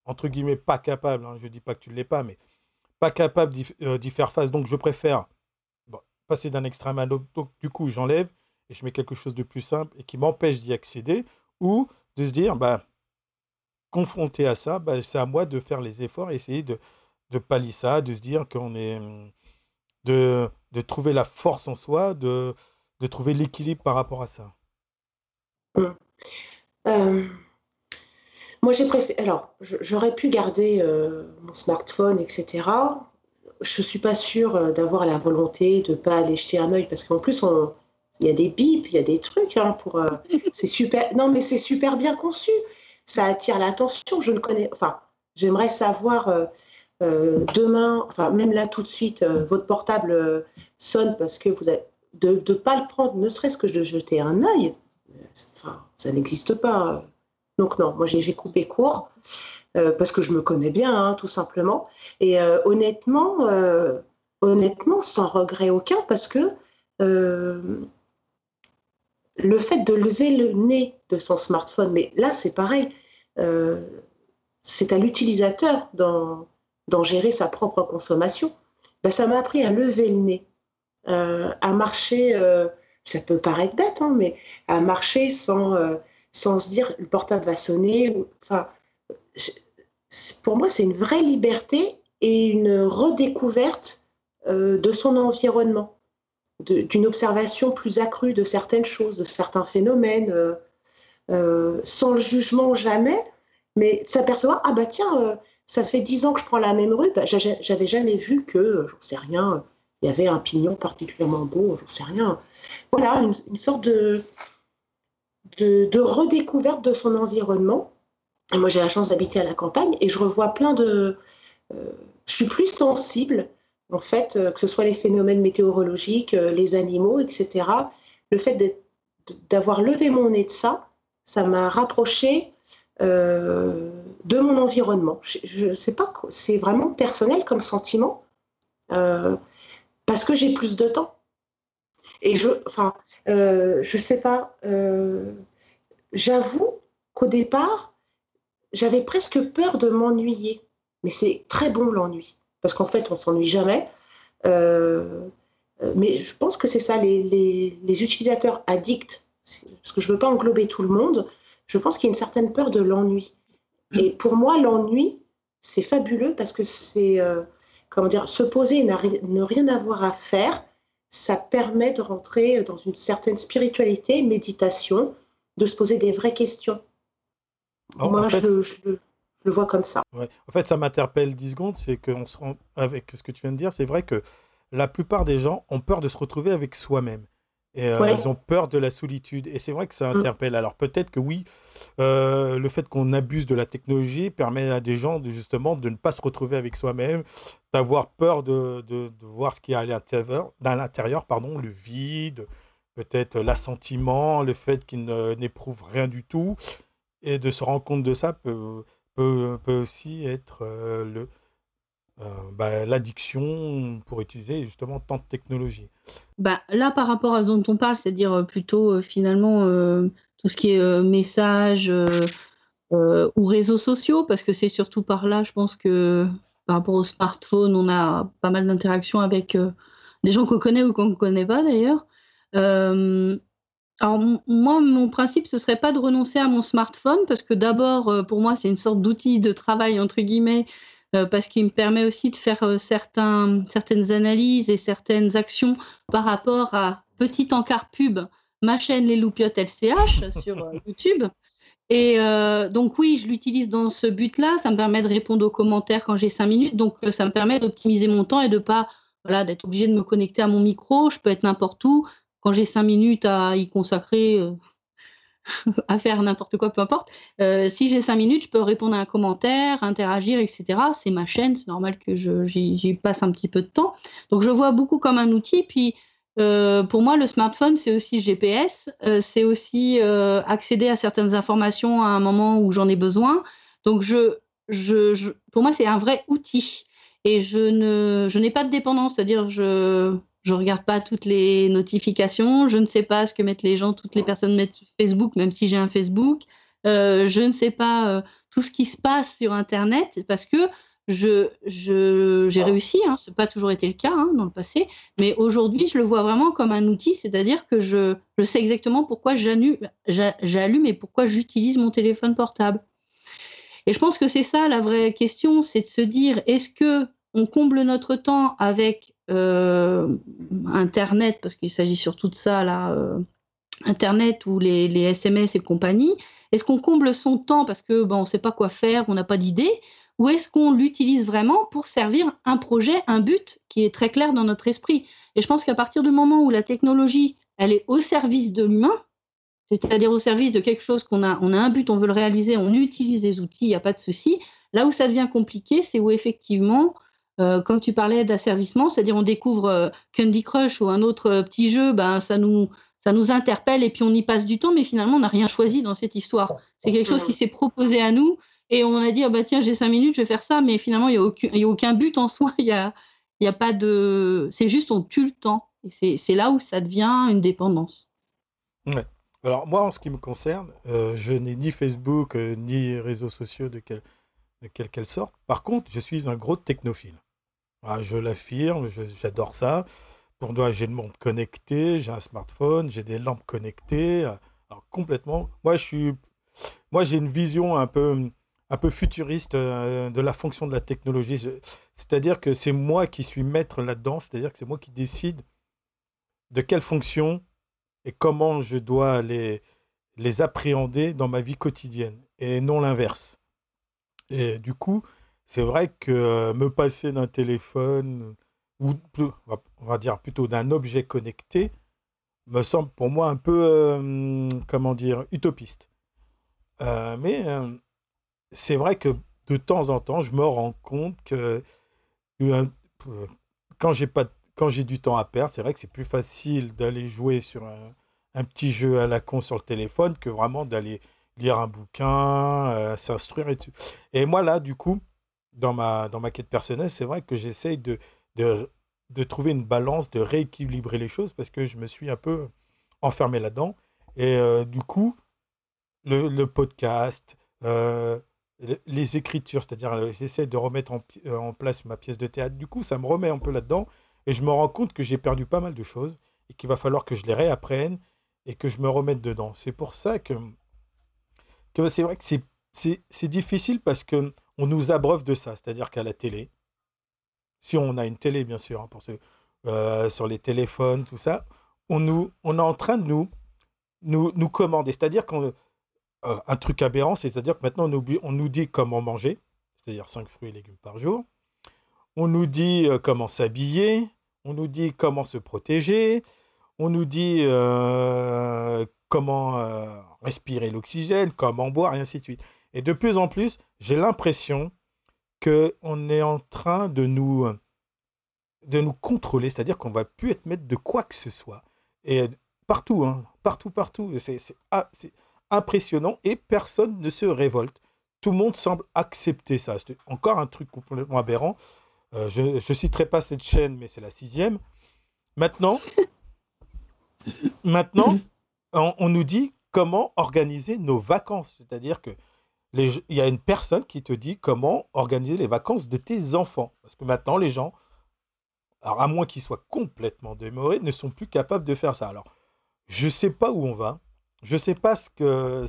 entre guillemets, pas capable, hein, je ne dis pas que tu ne l'es pas, mais pas capable euh, d'y faire face. Donc, je préfère passer d'un extrême à l'autre. Donc, du coup, j'enlève et je mets quelque chose de plus simple et qui m'empêche d'y accéder. Ou de se dire, bah, confronté à ça, bah, c'est à moi de faire les efforts, essayer de, de pallier ça, de se dire qu'on est. De, de trouver la force en soi, de, de trouver l'équilibre par rapport à ça. Mmh. Euh, moi, j'ai préféré. Alors, j'aurais pu garder euh, mon smartphone, etc. Je ne suis pas sûre euh, d'avoir la volonté de ne pas aller jeter un œil parce qu'en plus, il y a des bips, il y a des trucs hein, pour. Euh, [LAUGHS] c'est super. Non, mais c'est super bien conçu. Ça attire l'attention. Je ne connais. Enfin, j'aimerais savoir. demain, enfin même là tout de suite, votre portable sonne parce que vous avez de ne pas le prendre, ne serait-ce que de jeter un œil, enfin, ça n'existe pas. Donc non, moi j'ai coupé court euh, parce que je me connais bien, hein, tout simplement. Et euh, honnêtement, euh, honnêtement, sans regret aucun, parce que le fait de lever le nez de son smartphone, mais là c'est pareil, c'est à l'utilisateur d'en gérer sa propre consommation. Ben, ça m'a appris à lever le nez, à marcher, ça peut paraître bête, hein, mais à marcher sans sans se dire le portable va sonner. Enfin, pour moi, c'est une vraie liberté et une redécouverte euh, de son environnement, d'une observation plus accrue de certaines choses, de certains phénomènes, euh, euh, sans le jugement jamais, mais s'apercevoir ah bah tiens, ça fait dix ans que je prends la même rue, bah, j'avais jamais vu que, j'en sais rien, il y avait un pignon particulièrement beau, j'en sais rien. Voilà, une sorte de, de, redécouverte de son environnement. moi, j'ai la chance d'habiter à la campagne et je revois plein de. Euh, je suis plus sensible, en fait, euh, que ce soit les phénomènes météorologiques, euh, les animaux, etc. Le fait d'avoir levé mon nez de ça, ça m'a rapproché de mon environnement. Je ne sais pas, c'est vraiment personnel comme sentiment, parce que j'ai plus de temps. Et je, enfin, euh, je sais pas, euh, j'avoue qu'au départ, j'avais presque peur de m'ennuyer. Mais c'est très bon l'ennui, parce qu'en fait, on s'ennuie jamais. Euh, mais je pense que c'est ça, les, les, les, utilisateurs addicts, parce que je ne veux pas englober tout le monde, je pense qu'il y a une certaine peur de l'ennui. Mm. Et pour moi, l'ennui, c'est fabuleux parce que c'est, comment dire, se poser et ne rien avoir à faire, ça permet de rentrer dans une certaine spiritualité, méditation, de se poser des vraies questions. Moi, je, le, vois comme ça. En fait, ça m'interpelle 10 secondes, c'est qu'on se rend avec ce que tu viens de dire, c'est vrai que la plupart des gens ont peur de se retrouver avec soi-même. Et euh, ils ont peur de la solitude. Et c'est vrai que ça mm. interpelle. Alors peut-être que oui, euh, le fait qu'on abuse de la technologie permet à des gens de, justement de ne pas se retrouver avec soi-même, d'avoir peur de, de, voir ce qu'il y a à l'intérieur, dans l'intérieur, pardon, le vide, peut-être l'assentiment, le fait qu'ils n'éprouvent rien du tout. Et de se rendre compte de ça peut, peut, peut aussi être euh, le, euh, bah, l'addiction pour utiliser justement tant de technologie bah, Là, par rapport à ce dont on parle, c'est-à-dire euh, plutôt euh, finalement tout ce qui est messages ou réseaux sociaux, parce que c'est surtout par là, je pense que par rapport au smartphone, on a pas mal d'interactions avec des gens qu'on connaît ou qu'on ne connaît pas d'ailleurs. alors moi, mon principe, ce serait pas de renoncer à mon smartphone, parce que d'abord, pour moi, c'est une sorte d'outil de travail, entre guillemets, parce qu'il me permet aussi de faire euh, certains, certaines analyses et certaines actions par rapport à petit encart pub, ma chaîne Les Loupiottes LCH [LAUGHS] sur euh, YouTube. Et donc oui, je l'utilise dans ce but-là. Ça me permet de répondre aux commentaires quand j'ai cinq minutes. Donc ça me permet d'optimiser mon temps et de pas voilà, d'être obligé de me connecter à mon micro. Je peux être n'importe où. Quand j'ai cinq minutes à y consacrer, [LAUGHS] à faire n'importe quoi, peu importe. Euh, si j'ai cinq minutes, je peux répondre à un commentaire, interagir, etc. C'est ma chaîne, c'est normal que j'y passe un petit peu de temps. Donc je vois beaucoup comme un outil. Puis euh, pour moi, le smartphone, c'est aussi GPS, euh, c'est aussi accéder à certaines informations à un moment où j'en ai besoin. Donc je, je, pour moi, c'est un vrai outil. Et je n'ai je pas de dépendance, c'est-à-dire je je regarde pas toutes les notifications, je ne sais pas ce que mettent les gens, toutes les personnes mettent sur Facebook, même si j'ai un Facebook. Euh, je ne sais pas euh, tout ce qui se passe sur Internet parce que je, j'ai réussi, hein, ce n'a pas toujours été le cas hein, dans le passé, mais aujourd'hui, je le vois vraiment comme un outil, c'est-à-dire que je, je, sais exactement pourquoi j'allume et pourquoi j'utilise mon téléphone portable. Et je pense que c'est ça la vraie question, c'est de se dire, est-ce que on comble notre temps avec Internet, parce qu'il s'agit surtout de ça, là, euh, Internet ou les, SMS et compagnie Est-ce qu'on comble son temps parce que bon, on ne sait pas quoi faire, on n'a pas d'idée Ou est-ce qu'on l'utilise vraiment pour servir un projet, un but qui est très clair dans notre esprit? Et je pense qu'à partir du moment où la technologie, elle est au service de l'humain, c'est-à-dire au service de quelque chose qu'on a, on a un but, on veut le réaliser, on utilise des outils, il n'y a pas de souci. Là où ça devient compliqué, c'est où effectivement euh, comme tu parlais d'asservissement, c'est-à-dire on découvre euh, Candy Crush ou un autre euh, petit jeu, ben, ça, nous, ça nous interpelle et puis on y passe du temps, mais finalement on n'a rien choisi dans cette histoire. C'est quelque chose qui s'est proposé à nous et on a dit, oh, bah, tiens, j'ai cinq minutes, je vais faire ça, mais finalement il n'y a, aucun, a aucun but en soi, [LAUGHS] il y a, y a pas de... C'est juste on tue le temps. Et c'est là où ça devient une dépendance. Alors moi, en ce qui me concerne, je n'ai ni Facebook ni réseaux sociaux de, quel, de quelle qu'elle sorte. Par contre, je suis un gros technophile. Ah, je l'affirme, j'adore ça. Pour moi, j'ai le monde connecté, j'ai un smartphone, j'ai des lampes connectées. Alors, complètement. Moi, je suis. Moi, j'ai une vision un peu, un peu futuriste euh, de la fonction de la technologie. C'est-à-dire que c'est moi qui suis maître là-dedans, c'est-à-dire que c'est moi qui décide de quelles fonctions et comment je dois les, les appréhender dans ma vie quotidienne et non l'inverse. Et du coup, c'est vrai que euh, me passer d'un téléphone, ou on va dire plutôt d'un objet connecté, me semble pour moi un peu, euh, comment dire, utopiste. Euh, mais c'est vrai que de temps en temps, je me rends compte que quand j'ai pas quand j'ai du temps à perdre, c'est vrai que c'est plus facile d'aller jouer sur un, un, petit jeu à la con sur le téléphone que vraiment d'aller lire un bouquin, s'instruire et tout. Et moi là, du coup, dans ma, dans ma quête personnelle, c'est vrai que j'essaye de, de, de, trouver une balance, de rééquilibrer les choses parce que je me suis un peu enfermé là-dedans. Et euh, du coup, le, le podcast, euh, les écritures, c'est-à-dire euh, j'essaie de remettre en, en, place ma pièce de théâtre. Du coup, ça me remet un peu là-dedans. Et je me rends compte que j'ai perdu pas mal de choses et qu'il va falloir que je les réapprenne et que je me remette dedans. C'est pour ça que c'est vrai que c'est difficile parce que on nous abreuve de ça. C'est-à-dire qu'à la télé, si on a une télé, bien sûr, hein, pour euh, sur les téléphones, tout ça, on, nous, on est en train de nous, nous, nous commander. C'est-à-dire qu'on. Euh, un truc aberrant, c'est-à-dire que maintenant, on, oublie, on nous dit comment manger, c'est-à-dire 5 fruits et légumes par jour. On nous dit euh, comment s'habiller, on nous dit comment se protéger, on nous dit euh, comment euh, respirer l'oxygène, comment boire, et ainsi de suite. Et de plus en plus, j'ai l'impression qu'on est en train de nous, nous contrôler, c'est-à-dire qu'on ne va plus être maître de quoi que ce soit. Et partout, hein, partout, partout, c'est ah, impressionnant et personne ne se révolte. Tout le monde semble accepter ça. C'est encore un truc complètement aberrant. Euh, je ne citerai pas cette chaîne, mais c'est la sixième. Maintenant, maintenant on, nous dit comment organiser nos vacances. C'est-à-dire que il y a une personne qui te dit comment organiser les vacances de tes enfants. Parce que maintenant, les gens, alors à moins qu'ils soient complètement démorés, ne sont plus capables de faire ça. Alors, je ne sais pas où on va. Je ne sais pas ce que.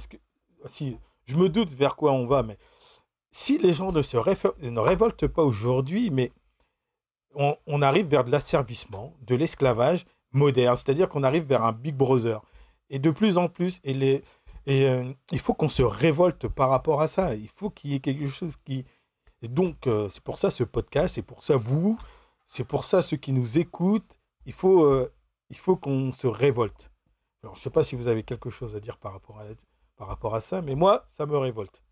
Si, je me doute vers quoi on va, mais si les gens ne se révoltent pas aujourd'hui, mais on, arrive vers de l'asservissement, de l'esclavage moderne, c'est-à-dire qu'on arrive vers un Big Brother. Et de plus en plus, euh, il faut qu'on se révolte par rapport à ça. Il faut qu'il y ait quelque chose qui... Et donc, euh, c'est pour ça ce podcast, c'est pour ça vous, c'est pour ça ceux qui nous écoutent. Il faut, euh, faut qu'on se révolte. Alors, je ne sais pas si vous avez quelque chose à dire par rapport à, ça, mais moi, ça me révolte.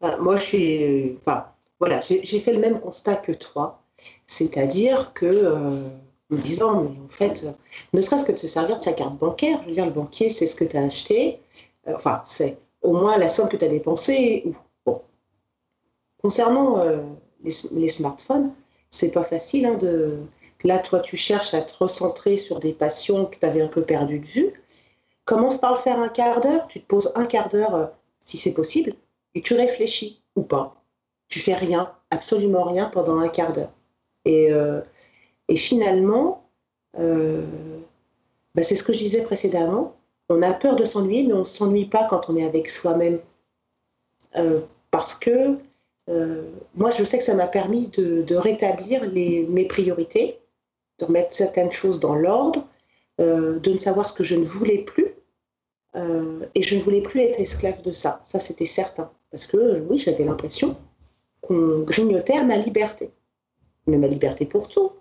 Bah, moi, je suis. Enfin, voilà, j'ai fait le même constat que toi. C'est-à-dire que, en disant, mais en fait, ne serait-ce que de se servir de sa carte bancaire, je veux dire, le banquier, c'est ce que tu as acheté, euh, enfin, c'est au moins la somme que tu as dépensée. Concernant euh, les, les, smartphones, c'est pas facile hein. Là, toi, tu cherches à te recentrer sur des passions que tu avais un peu perdu de vue. Commence par le faire un quart d'heure, tu te poses un quart d'heure si c'est possible, et tu réfléchis ou pas. Tu fais rien, absolument rien pendant un quart d'heure. Et, euh, et finalement, euh, bah, c'est ce que je disais précédemment, on a peur de s'ennuyer, mais on ne s'ennuie pas quand on est avec soi-même. Euh, parce que moi, je sais que ça m'a permis de, rétablir mes priorités, de remettre certaines choses dans l'ordre, de ne savoir ce que je ne voulais plus. et je ne voulais plus être esclave de ça. Ça, c'était certain. Parce que oui, j'avais l'impression qu'on grignotait ma liberté mais ma liberté pour tout.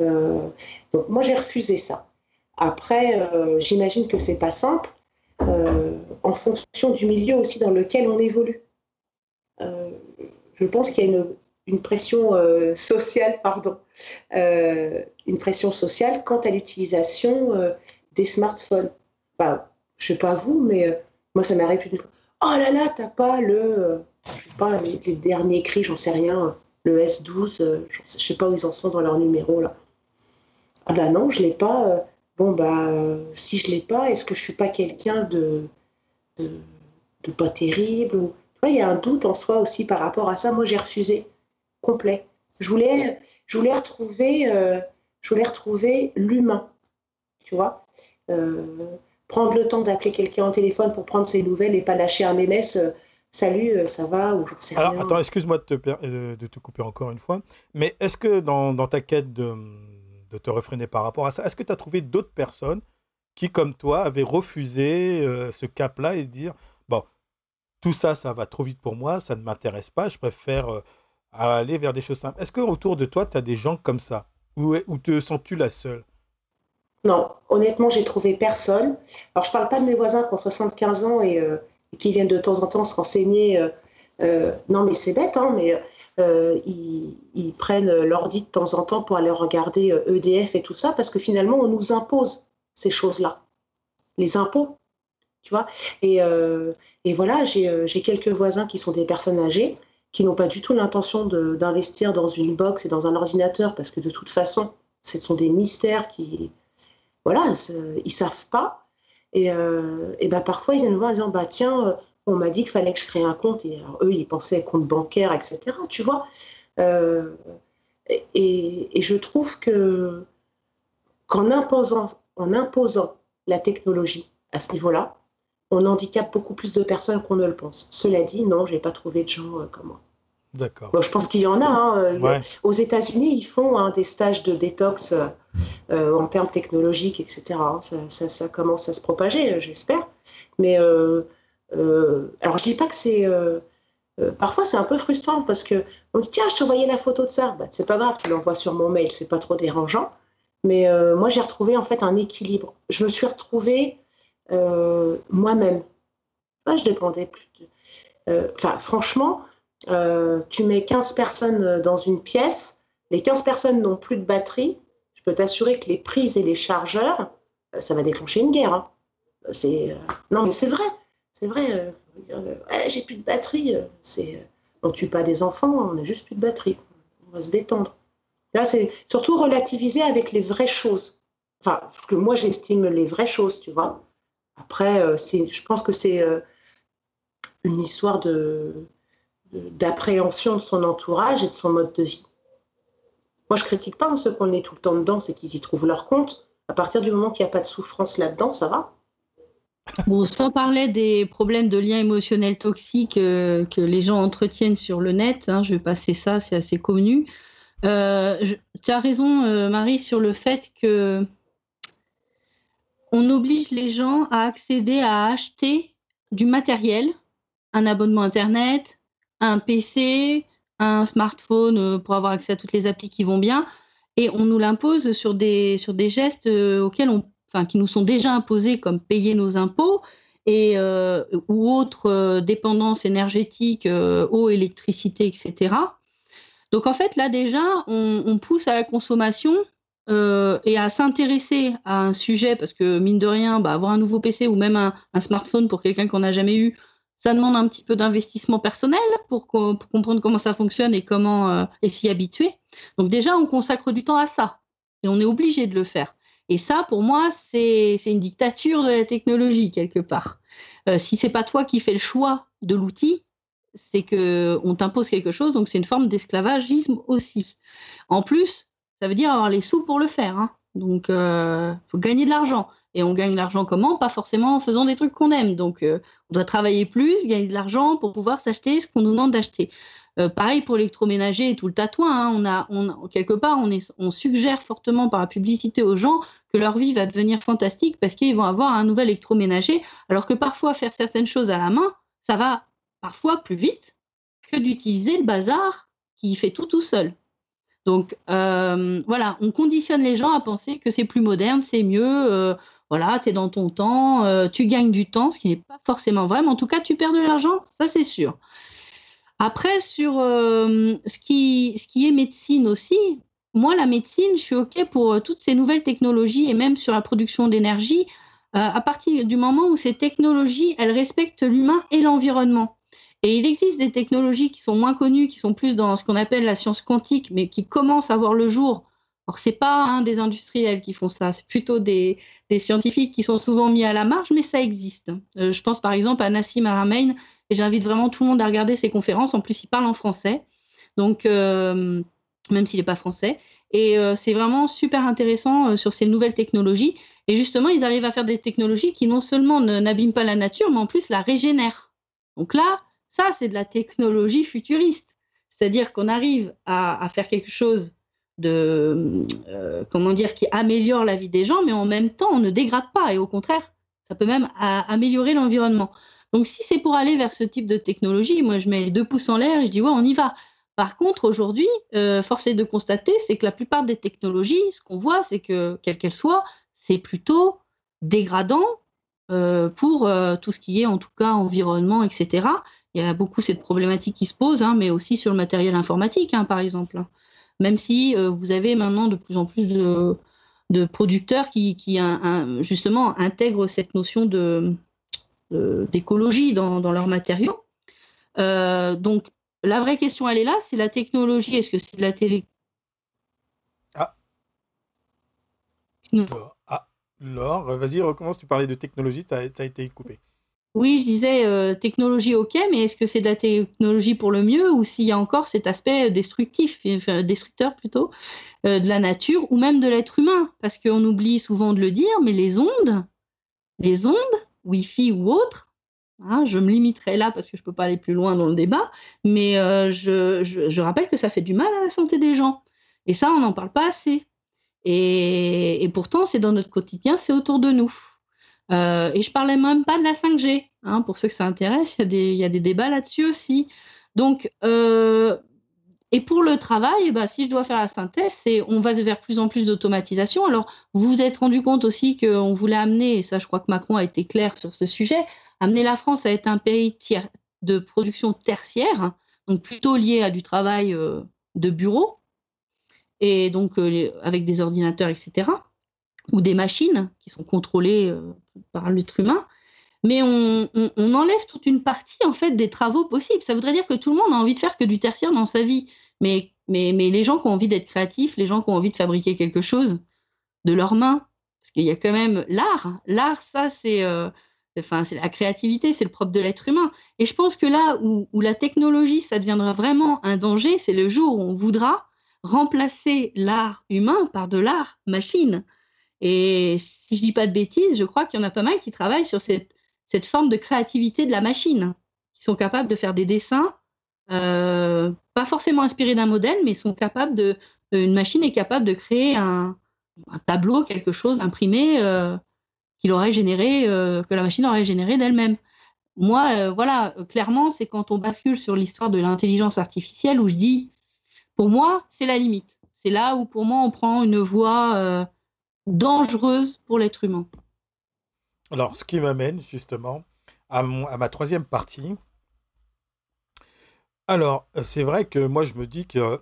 Euh, donc moi j'ai refusé ça. Après, euh, j'imagine que c'est pas simple euh, en fonction du milieu aussi dans lequel on évolue. je pense qu'il y a une, pression sociale, pardon, une pression sociale quant à l'utilisation des smartphones. Enfin, je sais pas vous, mais moi ça m'arrive une fois. Oh là là, t'as pas le, pas les, derniers cris, j'en sais rien le S12, euh, je sais pas où ils en sont dans leur numéro là. Ah bah non, je l'ai pas. Euh, bon bah si je l'ai pas, est-ce que je suis pas quelqu'un de, de, pas terrible ou... Il y a un doute en soi aussi par rapport à ça. Moi j'ai refusé complet. Je voulais, je voulais retrouver, euh, je voulais retrouver l'humain, tu vois. prendre le temps d'appeler quelqu'un au téléphone pour prendre ses nouvelles et pas lâcher un mémesse Salut, euh, ça va ou sais Alors, attends, excuse-moi de, euh, de te, couper encore une fois, mais est-ce que dans, dans, ta quête de, de, te refréner par rapport à ça, est-ce que tu as trouvé d'autres personnes qui, comme toi, avaient refusé euh, ce cap-là et dire bon, tout ça, ça va trop vite pour moi, ça ne m'intéresse pas, je préfère aller vers des choses simples. Est-ce qu'autour de toi, tu as des gens comme ça? Ou, te sens-tu la seule? Non, honnêtement, j'ai trouvé personne. Alors, je parle pas de mes voisins qui ont 75 ans et, qui viennent de temps en temps se renseigner. Euh, euh, non, mais c'est bête, hein, mais euh, ils, ils, prennent l'ordi de temps en temps pour aller regarder EDF et tout ça, parce que finalement, on nous impose ces choses-là. Les impôts, tu vois. Et, et voilà, j'ai quelques voisins qui sont des personnes âgées, qui n'ont pas du tout l'intention d'investir dans une box et dans un ordinateur, parce que de toute façon, ce sont des mystères qui, voilà, ils savent pas. Et, euh, ben parfois, ils viennent me voir en disant bah, Tiens, euh, on m'a dit qu'il fallait que je crée un compte. Et eux, ils pensaient compte bancaire, etc. Tu vois euh, Et, je trouve que qu'en imposant, en imposant la technologie à ce niveau-là, on handicape beaucoup plus de personnes qu'on ne le pense. Cela dit, non, je n'ai pas trouvé de gens comme moi. D'accord. je pense qu'il y en a. Hein, euh, aux États-Unis, ils font hein, des stages de détox euh, en termes technologiques, etc. Ça, commence à se propager, euh, j'espère. Mais alors, je dis pas que c'est. parfois, c'est un peu frustrant parce que on dit tiens, je t'ai envoyé la photo de ça. Bah, c'est pas grave, tu l'envoies sur mon mail, c'est pas trop dérangeant. Mais moi, j'ai retrouvé en fait un équilibre. Je me suis retrouvée moi-même. je dépendais plus. Enfin, franchement euh, tu mets 15 personnes euh, dans une pièce, les 15 personnes n'ont plus de batterie, je peux t'assurer que les prises et les chargeurs, euh, ça va déclencher une guerre. Hein. C'est non mais c'est vrai, c'est vrai. j'ai plus de batterie. C'est on tue pas des enfants, on a juste plus de batterie. On va se détendre. Là, c'est surtout relativiser avec les vraies choses. Enfin, ce que moi j'estime les vraies choses, tu vois. Après, je pense que c'est une histoire d'appréhension de son entourage et de son mode de vie. Moi, je critique pas ceux qu'on est tout le temps dedans, c'est qu'ils y trouvent leur compte. À partir du moment qu'il n'y a pas de souffrance là-dedans, ça va. Bon, sans parler des problèmes de liens émotionnels toxiques euh, que les gens entretiennent sur le net, hein, je vais passer ça, c'est assez connu. Euh, tu as raison, euh, Marie, sur le fait que on oblige les gens à accéder à acheter du matériel, un abonnement Internet, un PC, un smartphone euh, pour avoir accès à toutes les applis qui vont bien. Et on nous l'impose sur des, sur des gestes auxquels on, enfin, qui nous sont déjà imposés, comme payer nos impôts et, euh, ou autres dépendances énergétiques, eau, électricité, etc. Donc en fait, là déjà, on, pousse à la consommation et à s'intéresser à un sujet, parce que mine de rien, bah, avoir un nouveau PC ou même un, smartphone pour quelqu'un qu'on n'a jamais eu, ça demande un petit peu d'investissement personnel pour, comprendre comment ça fonctionne et comment euh, s'y habituer. Donc déjà, on consacre du temps à ça et on est obligé de le faire. Et ça, pour moi, c'est une dictature de la technologie quelque part. Euh, si c'est pas toi qui fais le choix de l'outil, c'est que on t'impose quelque chose, donc c'est une forme d'esclavagisme aussi. En plus, ça veut dire avoir les sous pour le faire. Hein. Donc, il euh, faut gagner de l'argent. Et on gagne l'argent comment? Pas forcément en faisant des trucs qu'on aime. Donc, euh, on doit travailler plus, gagner de l'argent pour pouvoir s'acheter ce qu'on nous demande d'acheter. Euh, pareil pour l'électroménager et tout le tatouin. Hein. On a, quelque part, on, suggère fortement par la publicité aux gens que leur vie va devenir fantastique parce qu'ils vont avoir un nouvel électroménager. Alors que parfois, faire certaines choses à la main, ça va parfois plus vite que d'utiliser le bazar qui fait tout tout seul. Donc euh, voilà, on conditionne les gens à penser que c'est plus moderne, c'est mieux. Voilà, tu es dans ton temps, euh, tu gagnes du temps, ce qui n'est pas forcément vrai, mais en tout cas, tu perds de l'argent, ça c'est sûr. Après, sur euh, ce, qui, ce qui est médecine aussi, moi, la médecine, je suis OK pour euh, toutes ces nouvelles technologies et même sur la production d'énergie, à partir du moment où ces technologies, elles respectent l'humain et l'environnement. Et il existe des technologies qui sont moins connues, qui sont plus dans ce qu'on appelle la science quantique, mais qui commencent à voir le jour alors, ce n'est pas des industriels qui font ça, c'est plutôt des, scientifiques qui sont souvent mis à la marge, mais ça existe. Euh, je pense par exemple à Nassim Haramein, et j'invite vraiment tout le monde à regarder ses conférences. En plus, il parle en français, donc euh, même s'il n'est pas français. Et euh, c'est vraiment super intéressant sur ces nouvelles technologies. Et justement, ils arrivent à faire des technologies qui non seulement n'abîment pas la nature, mais en plus la régénèrent. Donc là, ça, c'est de la technologie futuriste. C'est-à-dire qu'on arrive à, faire quelque chose de euh, comment dire qui améliore la vie des gens, mais en même temps, on ne dégrade pas et au contraire, ça peut même améliorer l'environnement. Donc, si c'est pour aller vers ce type de technologie, moi, je mets les deux pouces en l'air et je dis ouais, on y va. Par contre, aujourd'hui, euh, force est de constater, c'est que la plupart des technologies, ce qu'on voit, c'est que, quelles qu'elles soient, c'est plutôt dégradant euh, pour euh, tout ce qui est, en tout cas, environnement, etc. Il y a beaucoup cette problématique qui se pose, hein, mais aussi sur le matériel informatique, hein, par exemple même si vous avez maintenant de plus en plus de, producteurs qui, justement intègrent cette notion d'écologie dans, leurs matériaux. Euh, donc, la vraie question, elle est là, c'est la technologie. Est-ce que c'est de la télé? Ah. Ah, Laure, vas-y, recommence. Tu parlais de technologie, ça, a été coupé. Oui, je disais technologie, ok, mais est-ce que c'est de la technologie pour le mieux ou s'il y a encore cet aspect destructif, enfin, destructeur plutôt, de la nature ou même de l'être humain? Parce qu'on oublie souvent de le dire, mais les ondes, les ondes, Wi-Fi ou autres, hein, je me limiterai là parce que je ne peux pas aller plus loin dans le débat, mais je, je, rappelle que ça fait du mal à la santé des gens. Et ça, on n'en parle pas assez. Et, et pourtant, c'est dans notre quotidien, c'est autour de nous. Euh, et je parlais même pas de la 5G. Hein, pour ceux que ça intéresse, il y, y, a des débats là-dessus aussi. Donc, euh, et pour le travail, bah, si je dois faire la synthèse, c'est on va vers plus en plus d'automatisation. Alors, vous vous êtes rendu compte aussi qu'on voulait amener, et ça, je crois que Macron a été clair sur ce sujet, amener la France à être un pays de production tertiaire, donc plutôt lié à du travail euh, de bureau, et donc avec des ordinateurs, etc ou des machines qui sont contrôlées euh, par l'être humain, mais on, enlève toute une partie en fait des travaux possibles. Ça voudrait dire que tout le monde a envie de faire que du tertiaire dans sa vie, mais, mais, mais les gens qui ont envie d'être créatifs, les gens qui ont envie de fabriquer quelque chose de leurs mains, parce qu'il y a quand même l'art. L'art, ça, c'est euh, c'est la créativité, c'est le propre de l'être humain. Et je pense que là où, où la technologie, ça deviendra vraiment un danger, c'est le jour où on voudra remplacer l'art humain par de l'art machine. Et si je dis pas de bêtises, je crois qu'il y en a pas mal qui travaillent sur cette, cette forme de créativité de la machine, qui sont capables de faire des dessins, euh, pas forcément inspirés d'un modèle, mais sont capables de. Une machine est capable de créer un, tableau, quelque chose imprimé euh, qu'il aurait généré, euh, que la machine aurait généré d'elle-même. Moi, voilà, clairement, c'est quand on bascule sur l'histoire de l'intelligence artificielle où je dis, pour moi, c'est la limite. C'est là où, pour moi, on prend une voie dangereuse pour l'être humain. Alors, ce qui m'amène justement à, ma troisième partie. Alors, c'est vrai que moi, je me dis que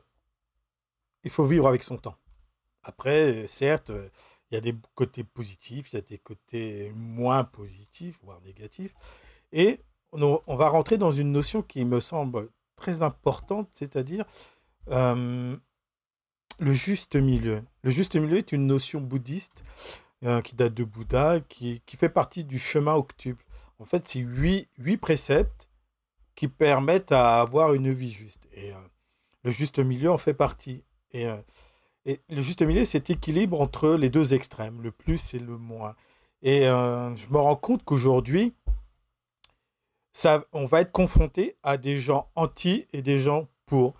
il faut vivre avec son temps. Après, certes, il y a des côtés positifs, il y a des côtés moins positifs, voire négatifs. Et on, va rentrer dans une notion qui me semble très importante, c'est-à-dire euh, le juste milieu. Le juste milieu est une notion bouddhiste euh, qui date de Bouddha, qui, qui, fait partie du chemin octuple. En fait, c'est huit, huit préceptes qui permettent à avoir une vie juste. Et euh, le juste milieu en fait partie. Et, euh, le juste milieu, c'est équilibre entre les deux extrêmes, le plus et le moins. Et je me rends compte qu'aujourd'hui, on va être confronté à des gens anti et des gens pour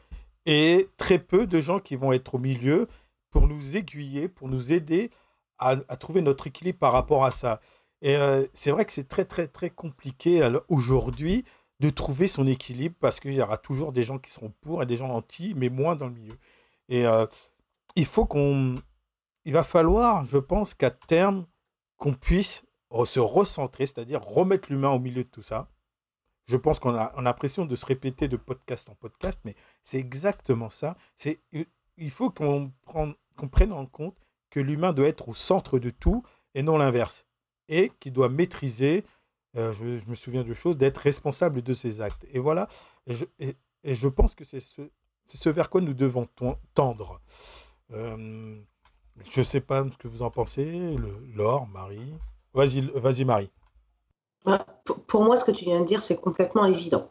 et très peu de gens qui vont être au milieu pour nous aiguiller, pour nous aider à, trouver notre équilibre par rapport à ça. Et euh, c'est vrai que c'est très, très, très compliqué aujourd'hui de trouver son équilibre parce qu'il y aura toujours des gens qui seront pour et des gens anti, mais moins dans le milieu. Et euh, il faut qu'on. Il va falloir, je pense, qu'à terme, qu'on puisse se recentrer, c'est-à-dire remettre l'humain au milieu de tout ça je pense qu'on a, l'impression de se répéter de podcast en podcast, mais c'est exactement ça. Il faut qu'on prenne en compte que l'humain doit être au centre de tout et non l'inverse. Et qu'il doit maîtriser, euh, je, me souviens de choses, d'être responsable de ses actes. Et voilà, et je, pense que c'est ce, ce, vers quoi nous devons tendre. Euh, je ne sais pas ce que vous en pensez, Laure, Marie. Vas-y, vas-y Marie. Pour moi, ce que tu viens de dire, c'est complètement évident.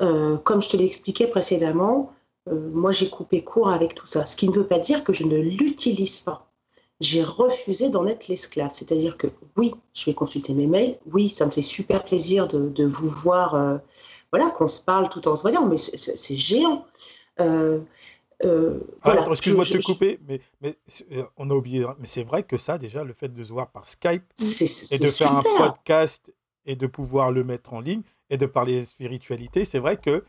Euh, comme je te l'ai expliqué précédemment, euh, moi j'ai coupé court avec tout ça. Ce qui ne veut pas dire que je ne l'utilise pas. J'ai refusé d'en être l'esclave. C'est-à-dire que oui, je vais consulter mes mails. Oui, ça me fait super plaisir de, vous voir, euh, voilà, qu'on se parle tout en se voyant, mais c'est géant. Ah, excuse-moi de te couper, mais, mais on a oublié. Hein, mais c'est vrai que ça, déjà, le fait de se voir par Skype et de faire un podcast et de pouvoir le mettre en ligne et de parler spiritualité, c'est vrai que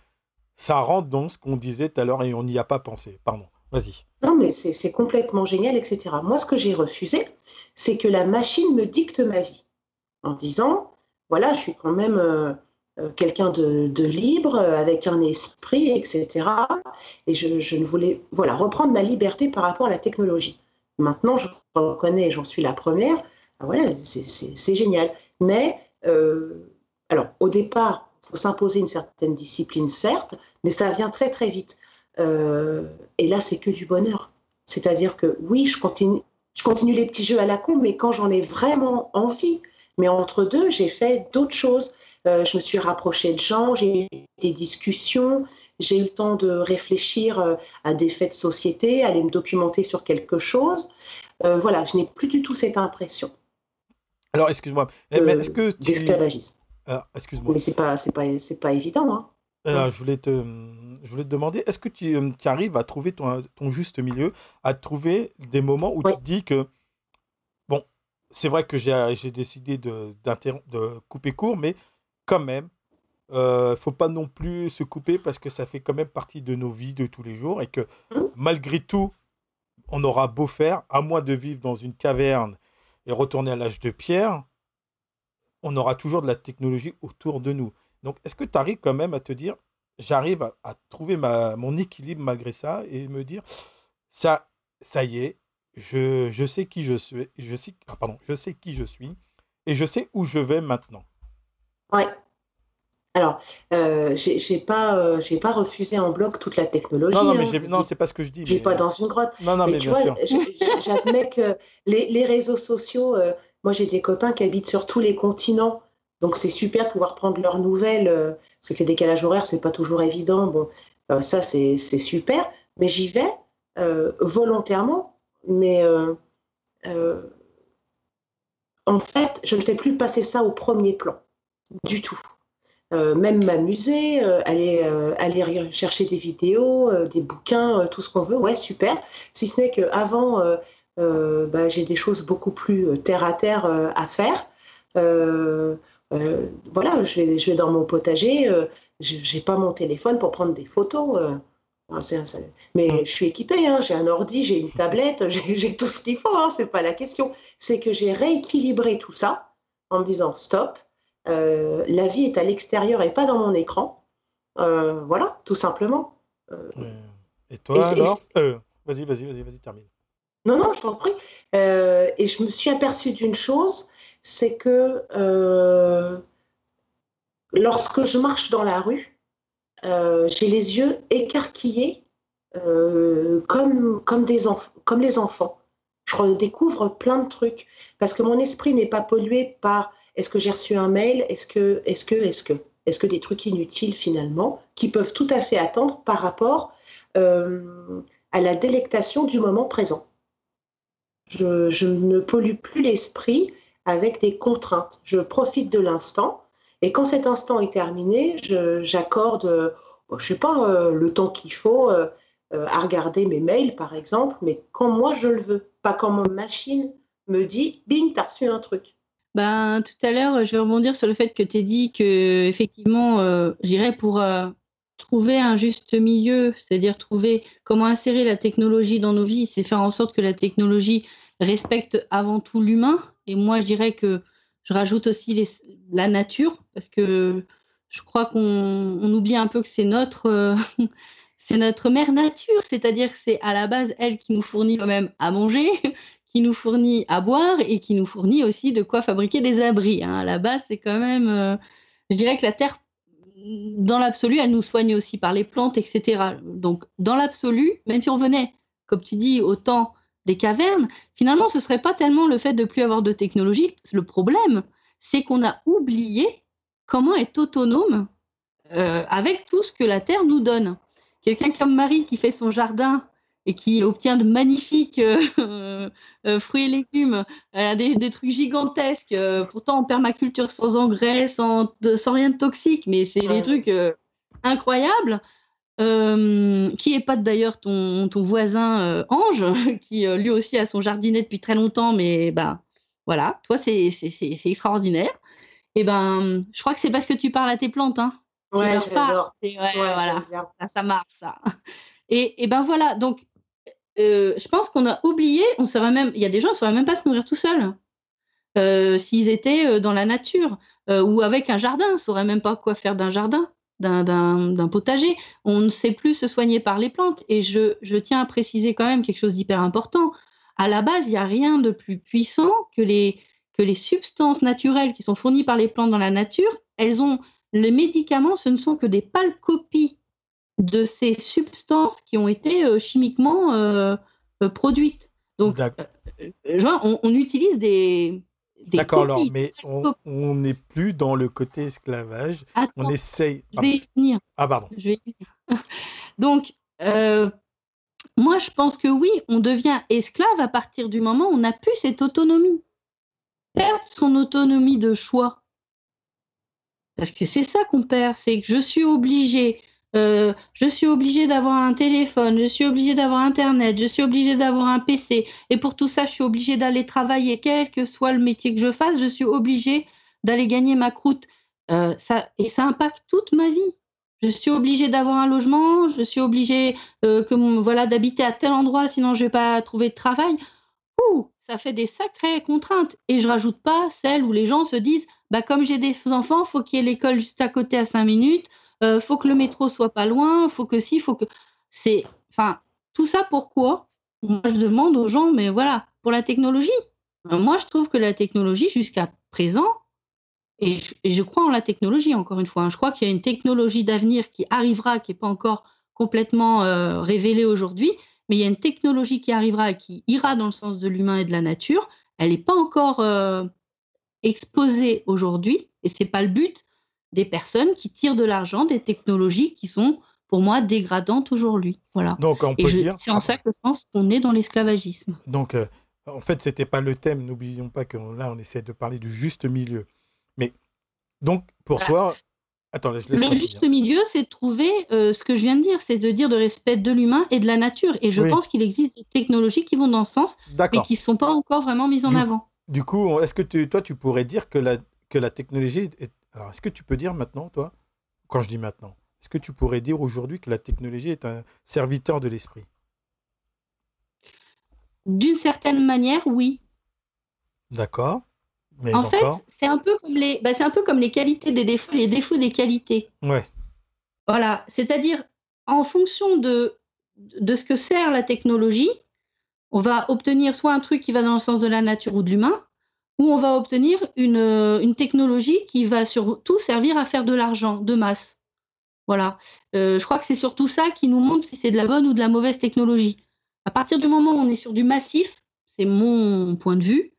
ça rentre dans ce qu'on disait tout à l'heure et on n'y a pas pensé. Pardon, vas-y. Non, mais c'est complètement génial, etc. Moi, ce que j'ai refusé, c'est que la machine me dicte ma vie en disant, voilà, je suis quand même euh, euh, quelqu'un de, libre, avec un esprit, etc. Et je, ne voulais, voilà, reprendre ma liberté par rapport à la technologie. Maintenant, je reconnais, j'en suis la première, ah, voilà, c'est génial. Mais euh, alors, au départ, faut s'imposer une certaine discipline, certes, mais ça vient très très vite. Euh, et là, c'est que du bonheur. C'est-à-dire que oui, je continue, je continue les petits jeux à la con, mais quand j'en ai vraiment envie, Mais entre deux, j'ai fait d'autres choses. Euh, je me suis rapprochée de gens, j'ai eu des discussions, j'ai eu le temps de réfléchir euh, à des faits de société, aller me documenter sur quelque chose. Euh, voilà, je n'ai plus du tout cette impression. Alors, excuse-moi, est-ce que tu... D'esclavagisme. Ah, excuse-moi. Mais c'est pas, c'est pas, c'est pas évident. Hein. Alors, je, voulais te, je voulais te demander, est-ce que tu, tu, arrives à trouver ton, ton, juste milieu, à trouver des moments où tu te dis que, bon, c'est vrai que j'ai décidé de, de couper court, mais quand même, euh, faut pas non plus se couper parce que ça fait quand même partie de nos vies de tous les jours et que malgré tout, on aura beau faire, à moins de vivre dans une caverne et retourner à l'âge de pierre, on aura toujours de la technologie autour de nous. Donc, est-ce que tu arrives quand même à te dire, j'arrive à, trouver ma, mon équilibre malgré ça et me dire, ça, ça y est, je, je sais qui je suis, je sais, ah, pardon, je sais qui je suis et je sais où je vais maintenant? Ouais. Alors, euh, j'ai pas, euh, j'ai pas refusé en bloc toute la technologie. Non, non, mais hein, non, c'est pas ce que je dis. Je mais... pas dans une grotte. Non, non, mais, tu vois, j'admets que les, les, réseaux sociaux, euh, moi j'ai des copains qui habitent sur tous les continents, donc c'est super de pouvoir prendre leurs nouvelles, euh, parce que les décalages horaires, c'est pas toujours évident. Bon, euh, ça c'est super, mais j'y vais volontairement, mais en fait, je ne fais plus passer ça au premier plan du tout. Euh, même m'amuser, euh, aller, euh, aller chercher des vidéos, des bouquins, tout ce qu'on veut, ouais, super. Si ce n'est qu'avant, bah, j'ai des choses beaucoup plus terre à terre à faire. voilà, je vais, je vais dans mon potager, je n'ai pas mon téléphone pour prendre des photos. mais je suis équipée, hein, j'ai un ordi, j'ai une tablette, [LAUGHS] j'ai tout ce qu'il faut, hein, c'est pas la question. C'est que j'ai rééquilibré tout ça en me disant stop, euh, la vie est à l'extérieur et pas dans mon écran. Euh, voilà, tout simplement. Euh, et toi alors Vas-y, vas-y, vas-y, vas-y, termine. Non, non, je t'en prie. et je me suis aperçue d'une chose, c'est que lorsque je marche dans la rue, j'ai les yeux écarquillés comme, comme, des comme les enfants je redécouvre plein de trucs parce que mon esprit n'est pas pollué par est-ce que j'ai reçu un mail, est-ce que, est-ce que, est-ce que, est-ce que des trucs inutiles finalement qui peuvent tout à fait attendre par rapport euh, à la délectation du moment présent. Je, ne pollue plus l'esprit avec des contraintes. Je profite de l'instant et quand cet instant est terminé, j'accorde, je, euh, je sais pas, euh, le temps qu'il faut à regarder mes mails par exemple, mais quand moi je le veux pas quand mon machine me dit bing, t'as reçu un truc. Ben, tout à l'heure, je vais rebondir sur le fait que tu as dit que, effectivement, euh, j'irais pour euh, trouver un juste milieu, c'est-à-dire trouver comment insérer la technologie dans nos vies, c'est faire en sorte que la technologie respecte avant tout l'humain. Et moi, je dirais que je rajoute aussi la nature, parce que je crois qu'on oublie un peu que c'est notre, euh, [LAUGHS] notre mère nature, c'est-à-dire que c'est à la base elle qui nous fournit quand même à manger, [LAUGHS] qui nous fournit à boire et qui nous fournit aussi de quoi fabriquer des abris. Hein. À la base, c'est quand même, euh, je dirais que la terre, dans l'absolu, elle nous soigne aussi par les plantes, etc. Donc, dans l'absolu, même si on venait, comme tu dis, au temps des cavernes, finalement, ce serait pas tellement le fait de plus avoir de technologie. Le problème, c'est qu'on a oublié comment être autonome euh, avec tout ce que la terre nous donne. Quelqu'un comme Marie qui fait son jardin et qui obtient de magnifiques euh, [LAUGHS] euh, fruits et légumes, des, des, trucs gigantesques, pourtant en permaculture sans engrais, sans, sans rien de toxique, mais c'est des trucs incroyables. Qui est pas d'ailleurs ton, ton voisin Ange, [LAUGHS] qui lui aussi a son jardinet depuis très longtemps, mais ben voilà, toi c'est extraordinaire. Et ben, je crois que c'est parce que tu parles à tes plantes, hein. Ouais, j'adore. Ouais, voilà. Ça, ça, marche, ça. Et, et ben voilà, donc euh, je pense qu'on a oublié, on saurait même, il y a des gens qui ne sauraient même pas se nourrir tout seuls. Euh, s'ils étaient euh, dans la nature ou avec un jardin, on ne saurait même pas quoi faire d'un jardin, d'un potager. On ne sait plus se soigner par les plantes. Et je, je tiens à préciser quand même quelque chose d'hyper important. À la base, il n'y a rien de plus puissant que les, que les substances naturelles qui sont fournies par les plantes dans la nature. Elles ont les médicaments, ce ne sont que des pâles copies de ces substances qui ont été euh, chimiquement euh, euh, produites. Donc, on, utilise des, D'accord, alors, mais on n'est plus dans le côté esclavage. On essaye. je vais y venir. Ah, pardon. Je vais y venir. [LAUGHS] Donc, euh, moi, je pense que oui, on devient esclave à partir du moment où on n'a plus cette autonomie. Perdre son autonomie de choix. Parce que c'est ça qu'on perd, c'est que je suis obligée, euh, je suis obligée d'avoir un téléphone, je suis obligée d'avoir Internet, je suis obligée d'avoir un PC. Et pour tout ça, je suis obligée d'aller travailler, quel que soit le métier que je fasse, je suis obligée d'aller gagner ma croûte. Euh, ça, et ça impacte toute ma vie. Je suis obligée d'avoir un logement, je suis obligée euh, voilà, d'habiter à tel endroit, sinon je ne vais pas trouver de travail. Ouh, ça fait des sacrées contraintes. Et je rajoute pas celles où les gens se disent bah, comme j'ai des enfants, faut qu'il y ait l'école juste à côté à 5 minutes, euh, faut que le métro soit pas loin, faut que si, faut que. C'est. Enfin, tout ça pourquoi? Moi, je demande aux gens, mais voilà, pour la technologie. Euh, Moi, je trouve que la technologie, jusqu'à présent, et je, et je crois en la technologie, encore une fois, hein, je crois qu'il y a une technologie d'avenir qui arrivera, qui n'est pas encore complètement euh, révélée aujourd'hui, mais il y a une technologie qui arrivera et qui ira dans le sens de l'humain et de la nature. Elle n'est pas encore exposée aujourd'hui, et ce n'est pas le but des personnes qui tirent de l'argent des technologies qui sont, pour moi, dégradantes aujourd'hui. Voilà. Donc, on peut je- dire. c'est en ça que je pense qu'on est dans l'esclavagisme. Donc, euh, en fait, c'était pas le thème. N'oublions pas que là, on essaie de parler du juste milieu. Mais donc, pour Ah. toi, attends, laisse laisse-moi Le juste milieu, c'est de trouver euh, ce que je viens de dire, c'est de dire de respect de l'humain et de la nature. Et je Oui. pense qu'il existe des technologies qui vont dans ce sens, mais qui ne sont pas encore vraiment mises en Du- avant. Du coup, est-ce que tu, toi, tu pourrais dire que la, que la technologie est... Alors, est-ce que tu peux dire maintenant, toi, quand je dis maintenant, est-ce que tu pourrais dire aujourd'hui que la technologie est un serviteur de l'esprit? D'une certaine manière, oui. D'accord. Mais En fait, encore? c'est un peu comme les, bah, c'est un peu comme les qualités des défauts, les défauts des qualités. Ouais. Voilà, c'est-à-dire en fonction de, de ce que sert la technologie, on va obtenir soit un truc qui va dans le sens de la nature ou de l'humain, ou on va obtenir une, euh, technologie qui va surtout servir à faire de l'argent de masse. Voilà. Euh, je crois que c'est surtout ça qui nous montre si c'est de la bonne ou de la mauvaise technologie. À partir du moment où on est sur du massif, c'est mon point de vue,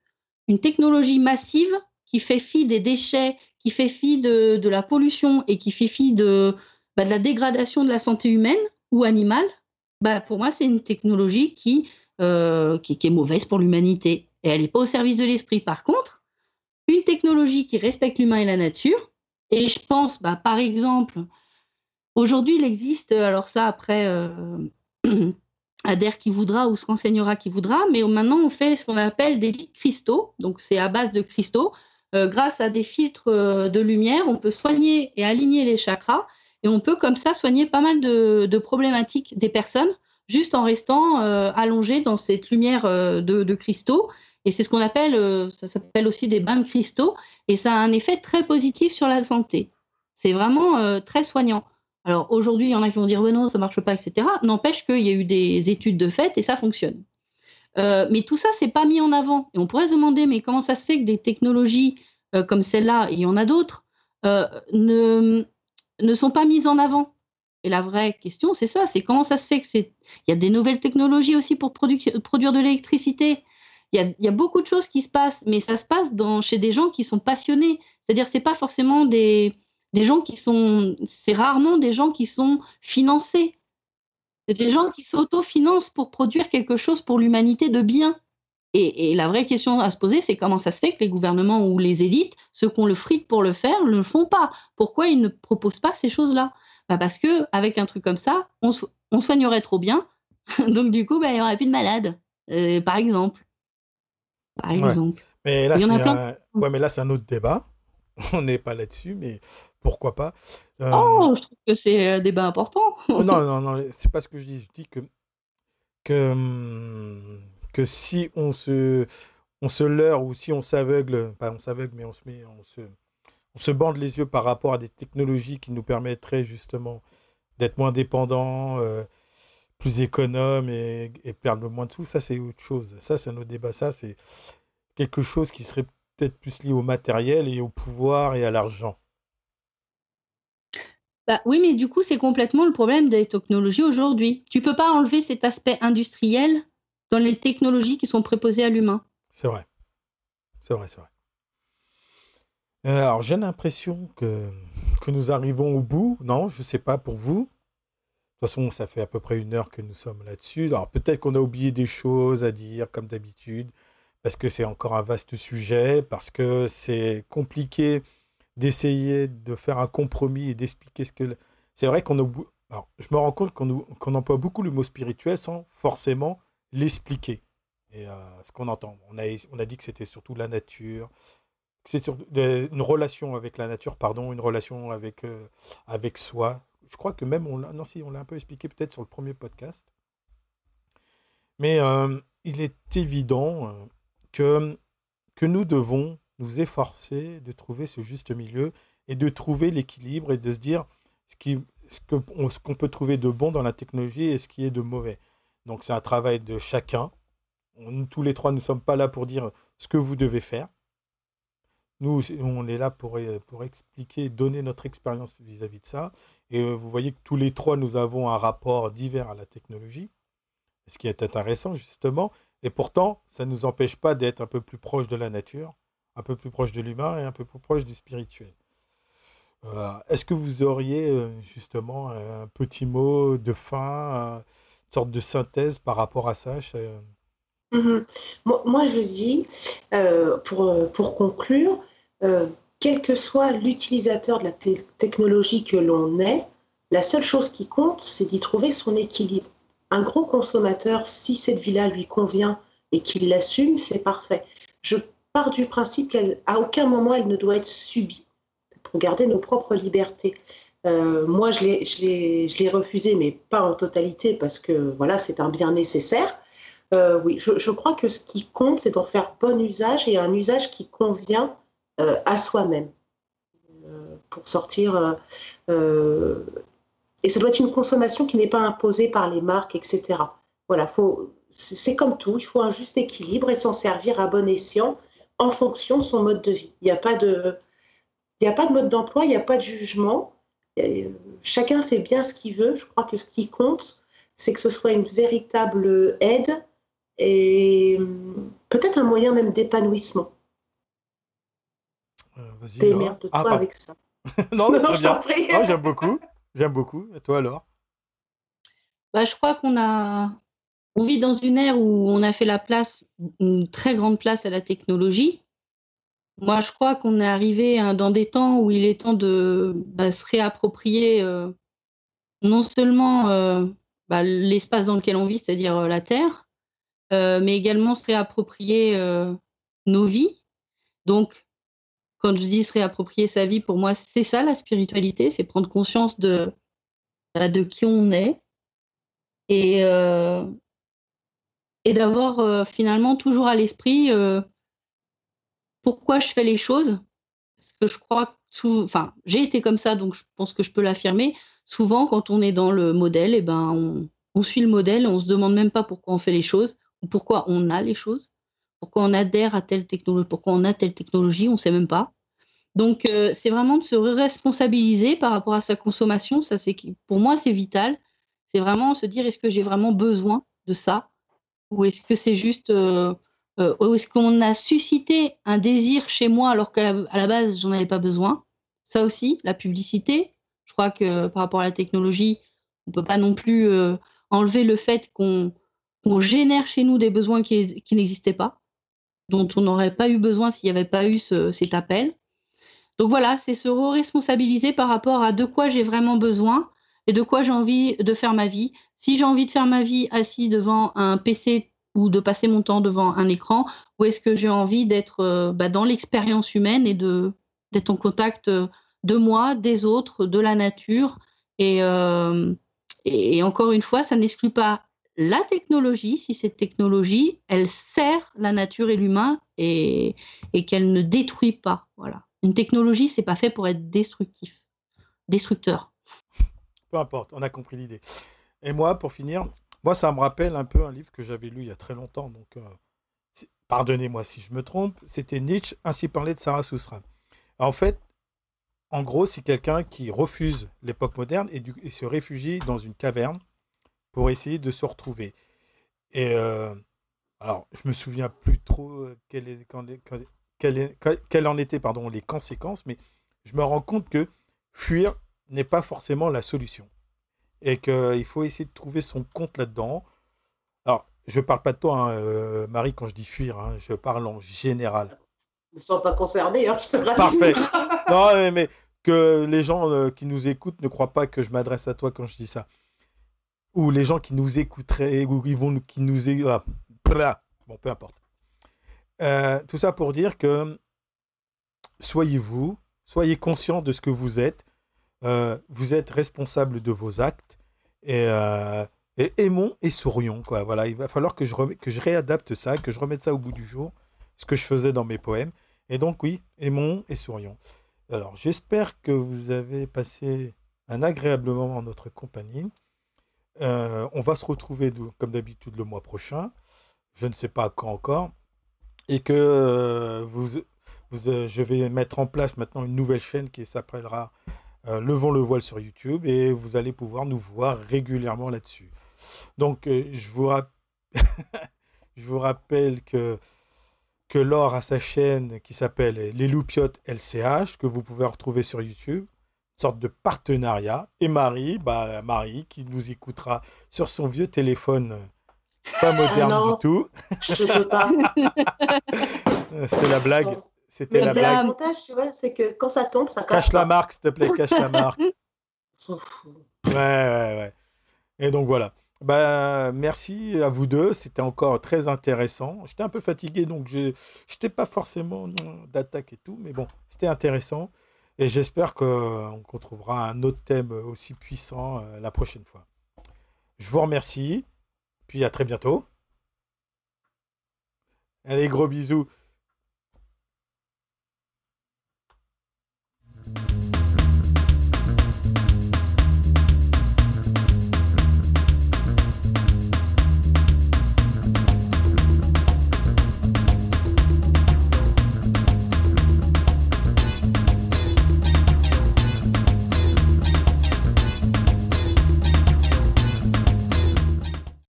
une technologie massive qui fait fi des déchets, qui fait fi de, la pollution et qui fait fi de, bah, de la dégradation de la santé humaine ou animale, bah, pour moi, c'est une technologie qui, euh, est mauvaise pour l'humanité. Et elle n'est pas au service de l'esprit. Par contre, une technologie qui respecte l'humain et la nature, et je pense, bah, par exemple, aujourd'hui, il existe, alors ça, après, euh, [CLEARS THROAT] adhère qui voudra ou se renseignera qui voudra, mais maintenant, on fait ce qu'on appelle des lits cristaux. Donc, c'est à base de cristaux. Euh, grâce à des filtres euh, de lumière, on peut soigner et aligner les chakras et on peut comme ça soigner pas mal de, problématiques des personnes juste en restant euh, allongé dans cette lumière euh, de cristaux. Et c'est ce qu'on appelle, euh, ça s'appelle aussi des bains de cristaux et ça a un effet très positif sur la santé. C'est vraiment euh, très soignant. Alors aujourd'hui, il y en a qui vont dire ouais, non, ça marche pas, etc. N'empêche qu'il y a eu des études de fait et ça fonctionne. Euh, mais tout ça, c'est pas mis en avant. Et on pourrait se demander, mais comment ça se fait que des technologies comme celle-là, et il y en a d'autres, ne, ne sont pas mises en avant? Et la vraie question, c'est ça, c'est comment ça se fait que c'est... Il y a des nouvelles technologies aussi pour produ- produire de l'électricité? Il y, a, beaucoup de choses qui se passent, mais ça se passe chez des gens qui sont passionnés. C'est-à-dire, c'est pas forcément des, gens qui sont... C'est rarement des gens qui sont financés. C'est des gens qui s'autofinancent pour produire quelque chose pour l'humanité de bien. Et, la vraie question à se poser, c'est comment ça se fait que les gouvernements ou les élites, ceux qui ont le fric pour le faire, ne le font pas? Pourquoi ils ne proposent pas ces choses-là? Bah Parce qu'avec un truc comme ça, on, soignerait trop bien. [LAUGHS] Donc du coup, bah, il n'y aurait plus de malades, euh, par exemple. Par exemple. Mais là, c'est un... ouais, mais là, c'est un autre débat. [LAUGHS] On n'est pas là-dessus, mais pourquoi pas euh... Oh, je trouve que c'est un débat important. non, [LAUGHS] non, non, c'est pas ce que je dis. Je dis que, que, que si on se, on se leurre ou si on s'aveugle, pas on s'aveugle, mais on se met, on se, on se bande les yeux par rapport à des technologies qui nous permettraient justement d'être moins dépendants, euh, plus économes et, et, perdre moins de sous, ça c'est autre chose. Ça, c'est un autre débat. Ça, c'est quelque chose qui serait peut-être plus lié au matériel et au pouvoir et à l'argent. Bah, oui, mais du coup, c'est complètement le problème des technologies aujourd'hui. Tu peux pas enlever cet aspect industriel dans les technologies qui sont préposées à l'humain. C'est vrai. C'est vrai, c'est vrai. Euh, alors, j'ai l'impression que, que nous arrivons au bout. Non, je ne sais pas pour vous. De toute façon, ça fait à peu près une heure que nous sommes là-dessus. Alors, peut-être qu'on a oublié des choses à dire, comme d'habitude, parce que c'est encore un vaste sujet, parce que c'est compliqué d'essayer de faire un compromis et d'expliquer ce que... C'est vrai qu'on a... Alors, je me rends compte qu'on emploie beaucoup le mot spirituel sans forcément l'expliquer. Et euh, ce qu'on entend. On a, on a dit que c'était surtout la nature, c'est une relation avec la nature, pardon, une relation avec, euh, avec soi. Je crois que même on l'a, non si, on l'a un peu expliqué peut-être sur le premier podcast. Mais euh, il est évident que, que nous devons nous efforcer de trouver ce juste milieu et de trouver l'équilibre et de se dire ce qui, ce qu'on peut trouver de bon dans la technologie et ce qui est de mauvais. Donc c'est un travail de chacun. On, tous les trois, nous ne sommes pas là pour dire ce que vous devez faire. Nous, on est là pour, pour expliquer, donner notre expérience vis-à-vis de ça. Et euh, vous voyez que tous les trois, nous avons un rapport divers à la technologie, ce qui est intéressant justement. Et pourtant, ça ne nous empêche pas d'être un peu plus proche de la nature, un peu plus proche de l'humain et un peu plus proche du spirituel. Euh, est-ce que vous auriez euh, justement un petit mot de fin, une sorte de synthèse par rapport à ça mhm. Moi, je dis, euh, pour, pour conclure, quel que soit l'utilisateur de la technologie que l'on est, la seule chose qui compte, c'est d'y trouver son équilibre. Un gros consommateur, si cette vie-là lui convient et qu'il l'assume, c'est parfait. Je pars du principe qu'à aucun moment elle ne doit être subie pour garder nos propres libertés. Euh, moi, je l'ai refusé, mais pas en totalité, parce que voilà, c'est un bien nécessaire. Euh, oui, je, crois que ce qui compte, c'est d'en faire bon usage et un usage qui convient euh, à soi-même pour sortir. et ça doit être une consommation qui n'est pas imposée par les marques, etc. Voilà, c'est comme tout, il faut un juste équilibre et s'en servir à bon escient en fonction de son mode de vie. Il n'y a pas de, a pas de mode d'emploi, il n'y a pas de jugement. Chacun fait bien ce qu'il veut. Je crois que ce qui compte, c'est que ce soit une véritable aide et peut-être un moyen même d'épanouissement. Euh, Vas-y. de ah, toi avec ça. [LAUGHS] non, non, [LAUGHS] c'est bien. j'aime beaucoup. J'aime beaucoup. Et toi alors bah, Je crois qu'on a. On vit dans une ère où on a fait la place, une très grande place à la technologie. Moi, je crois qu'on est arrivé hein, dans des temps où il est temps de bah, se réapproprier euh, non seulement euh, bah, l'espace dans lequel on vit, c'est-à-dire euh, la Terre, mais également se réapproprier nos vies. Donc, quand je dis se réapproprier sa vie, pour moi, c'est ça la spiritualité, c'est prendre conscience de, bah, de qui on est et, et d'avoir finalement toujours à l'esprit pourquoi je fais les choses. Parce que je crois, enfin, j'ai été comme ça, donc je pense que je peux l'affirmer. Souvent, quand on est dans le modèle, eh ben, on, suit le modèle, on se demande même pas pourquoi on fait les choses pourquoi on a les choses, pourquoi on adhère à telle technologie, pourquoi on a telle technologie, on ne sait même pas. Donc, euh, c'est vraiment de se responsabiliser par rapport à sa consommation. Pour moi, c'est vital. C'est vraiment se dire est-ce que j'ai vraiment besoin de ça ou est-ce que c'est juste euh, euh, est-ce qu'on a suscité un désir chez moi alors qu'à la, base, j'en avais pas besoin? Ça aussi, la publicité. Je crois que par rapport à la technologie, on peut pas non plus enlever le fait qu'on génère chez nous des besoins qui, n'existaient pas, dont on n'aurait pas eu besoin s'il n'y avait pas eu cet appel. Donc voilà, c'est se responsabiliser par rapport à de quoi j'ai vraiment besoin et de quoi j'ai envie de faire ma vie. Si j'ai envie de faire ma vie assis devant un PC ou de passer mon temps devant un écran ou est-ce que j'ai envie d'être euh, bah, dans l'expérience humaine et d'être en contact euh, de moi, des autres, de la nature euh, et, et, encore une fois, ça n'exclut pas la technologie si cette technologie, elle sert la nature et l'humain et, qu'elle ne détruit pas. Voilà. Une technologie, c'est pas fait pour être destructif, destructeur. Peu importe, on a compris l'idée. Et moi, pour finir, moi, ça me rappelle un peu un livre que j'avais lu il y a très longtemps. Donc, euh, pardonnez-moi si je me trompe. C'était Nietzsche, ainsi parlé de Sarah. En fait, en gros, c'est quelqu'un qui refuse l'époque moderne et, se réfugie dans une caverne pour essayer de se retrouver. Et euh, alors, je me souviens plus trop euh, quel est, quand, quelles en étaient pardon, les conséquences, mais je me rends compte que fuir n'est pas forcément la solution. Et qu'il faut essayer de trouver son compte là-dedans. Alors, je ne parle pas de toi, hein, euh, Marie, quand je dis fuir, hein, je parle en général. Ils ne sont pas concernés, hein, je te Parfait. [LAUGHS] non, mais que les gens euh, qui nous écoutent ne croient pas que je m'adresse à toi quand je dis ça. Ou les gens qui nous écouteraient, ou qui, vont, qui nous... Ah, bon, peu importe. Euh, tout ça pour dire que soyez vous, soyez conscient de ce que vous êtes. Euh, vous êtes responsable de vos actes. Et, et, aimons et sourions. Quoi. Voilà, il va falloir que je, que je réadapte ça, que je remette ça au bout du jour, ce que je faisais dans mes poèmes. Et donc oui, aimons et sourions. Alors j'espère que vous avez passé un agréable moment en notre compagnie. Euh, on va se retrouver comme d'habitude le mois prochain. Je ne sais pas quand encore. Et que euh, vous, euh, je vais mettre en place maintenant une nouvelle chaîne qui s'appellera Levons le voile sur YouTube et vous allez pouvoir nous voir régulièrement là-dessus. Donc [LAUGHS] je vous, rappelle que que Laure a sa chaîne qui s'appelle Les Loupiotes LCH, que vous pouvez retrouver sur YouTube. Sorte de partenariat. Et Marie, bah, Marie, qui nous écoutera sur son vieux téléphone pas moderne ah du tout. C'était la blague. C'était la blague. L'avantage, tu vois, c'est que quand ça tombe, ça cache. Cache la marque, s'il te plaît, cache la marque. [LAUGHS] On s'en fout. Ouais, ouais, ouais. Et donc voilà. Bah, merci à vous deux, c'était encore très intéressant. J'étais un peu fatigué, donc je n'étais pas forcément d'attaque et tout, mais bon, c'était intéressant. Et j'espère qu'on trouvera un autre thème aussi puissant euh, la prochaine fois. Je vous remercie, puis à très bientôt. Allez, gros bisous.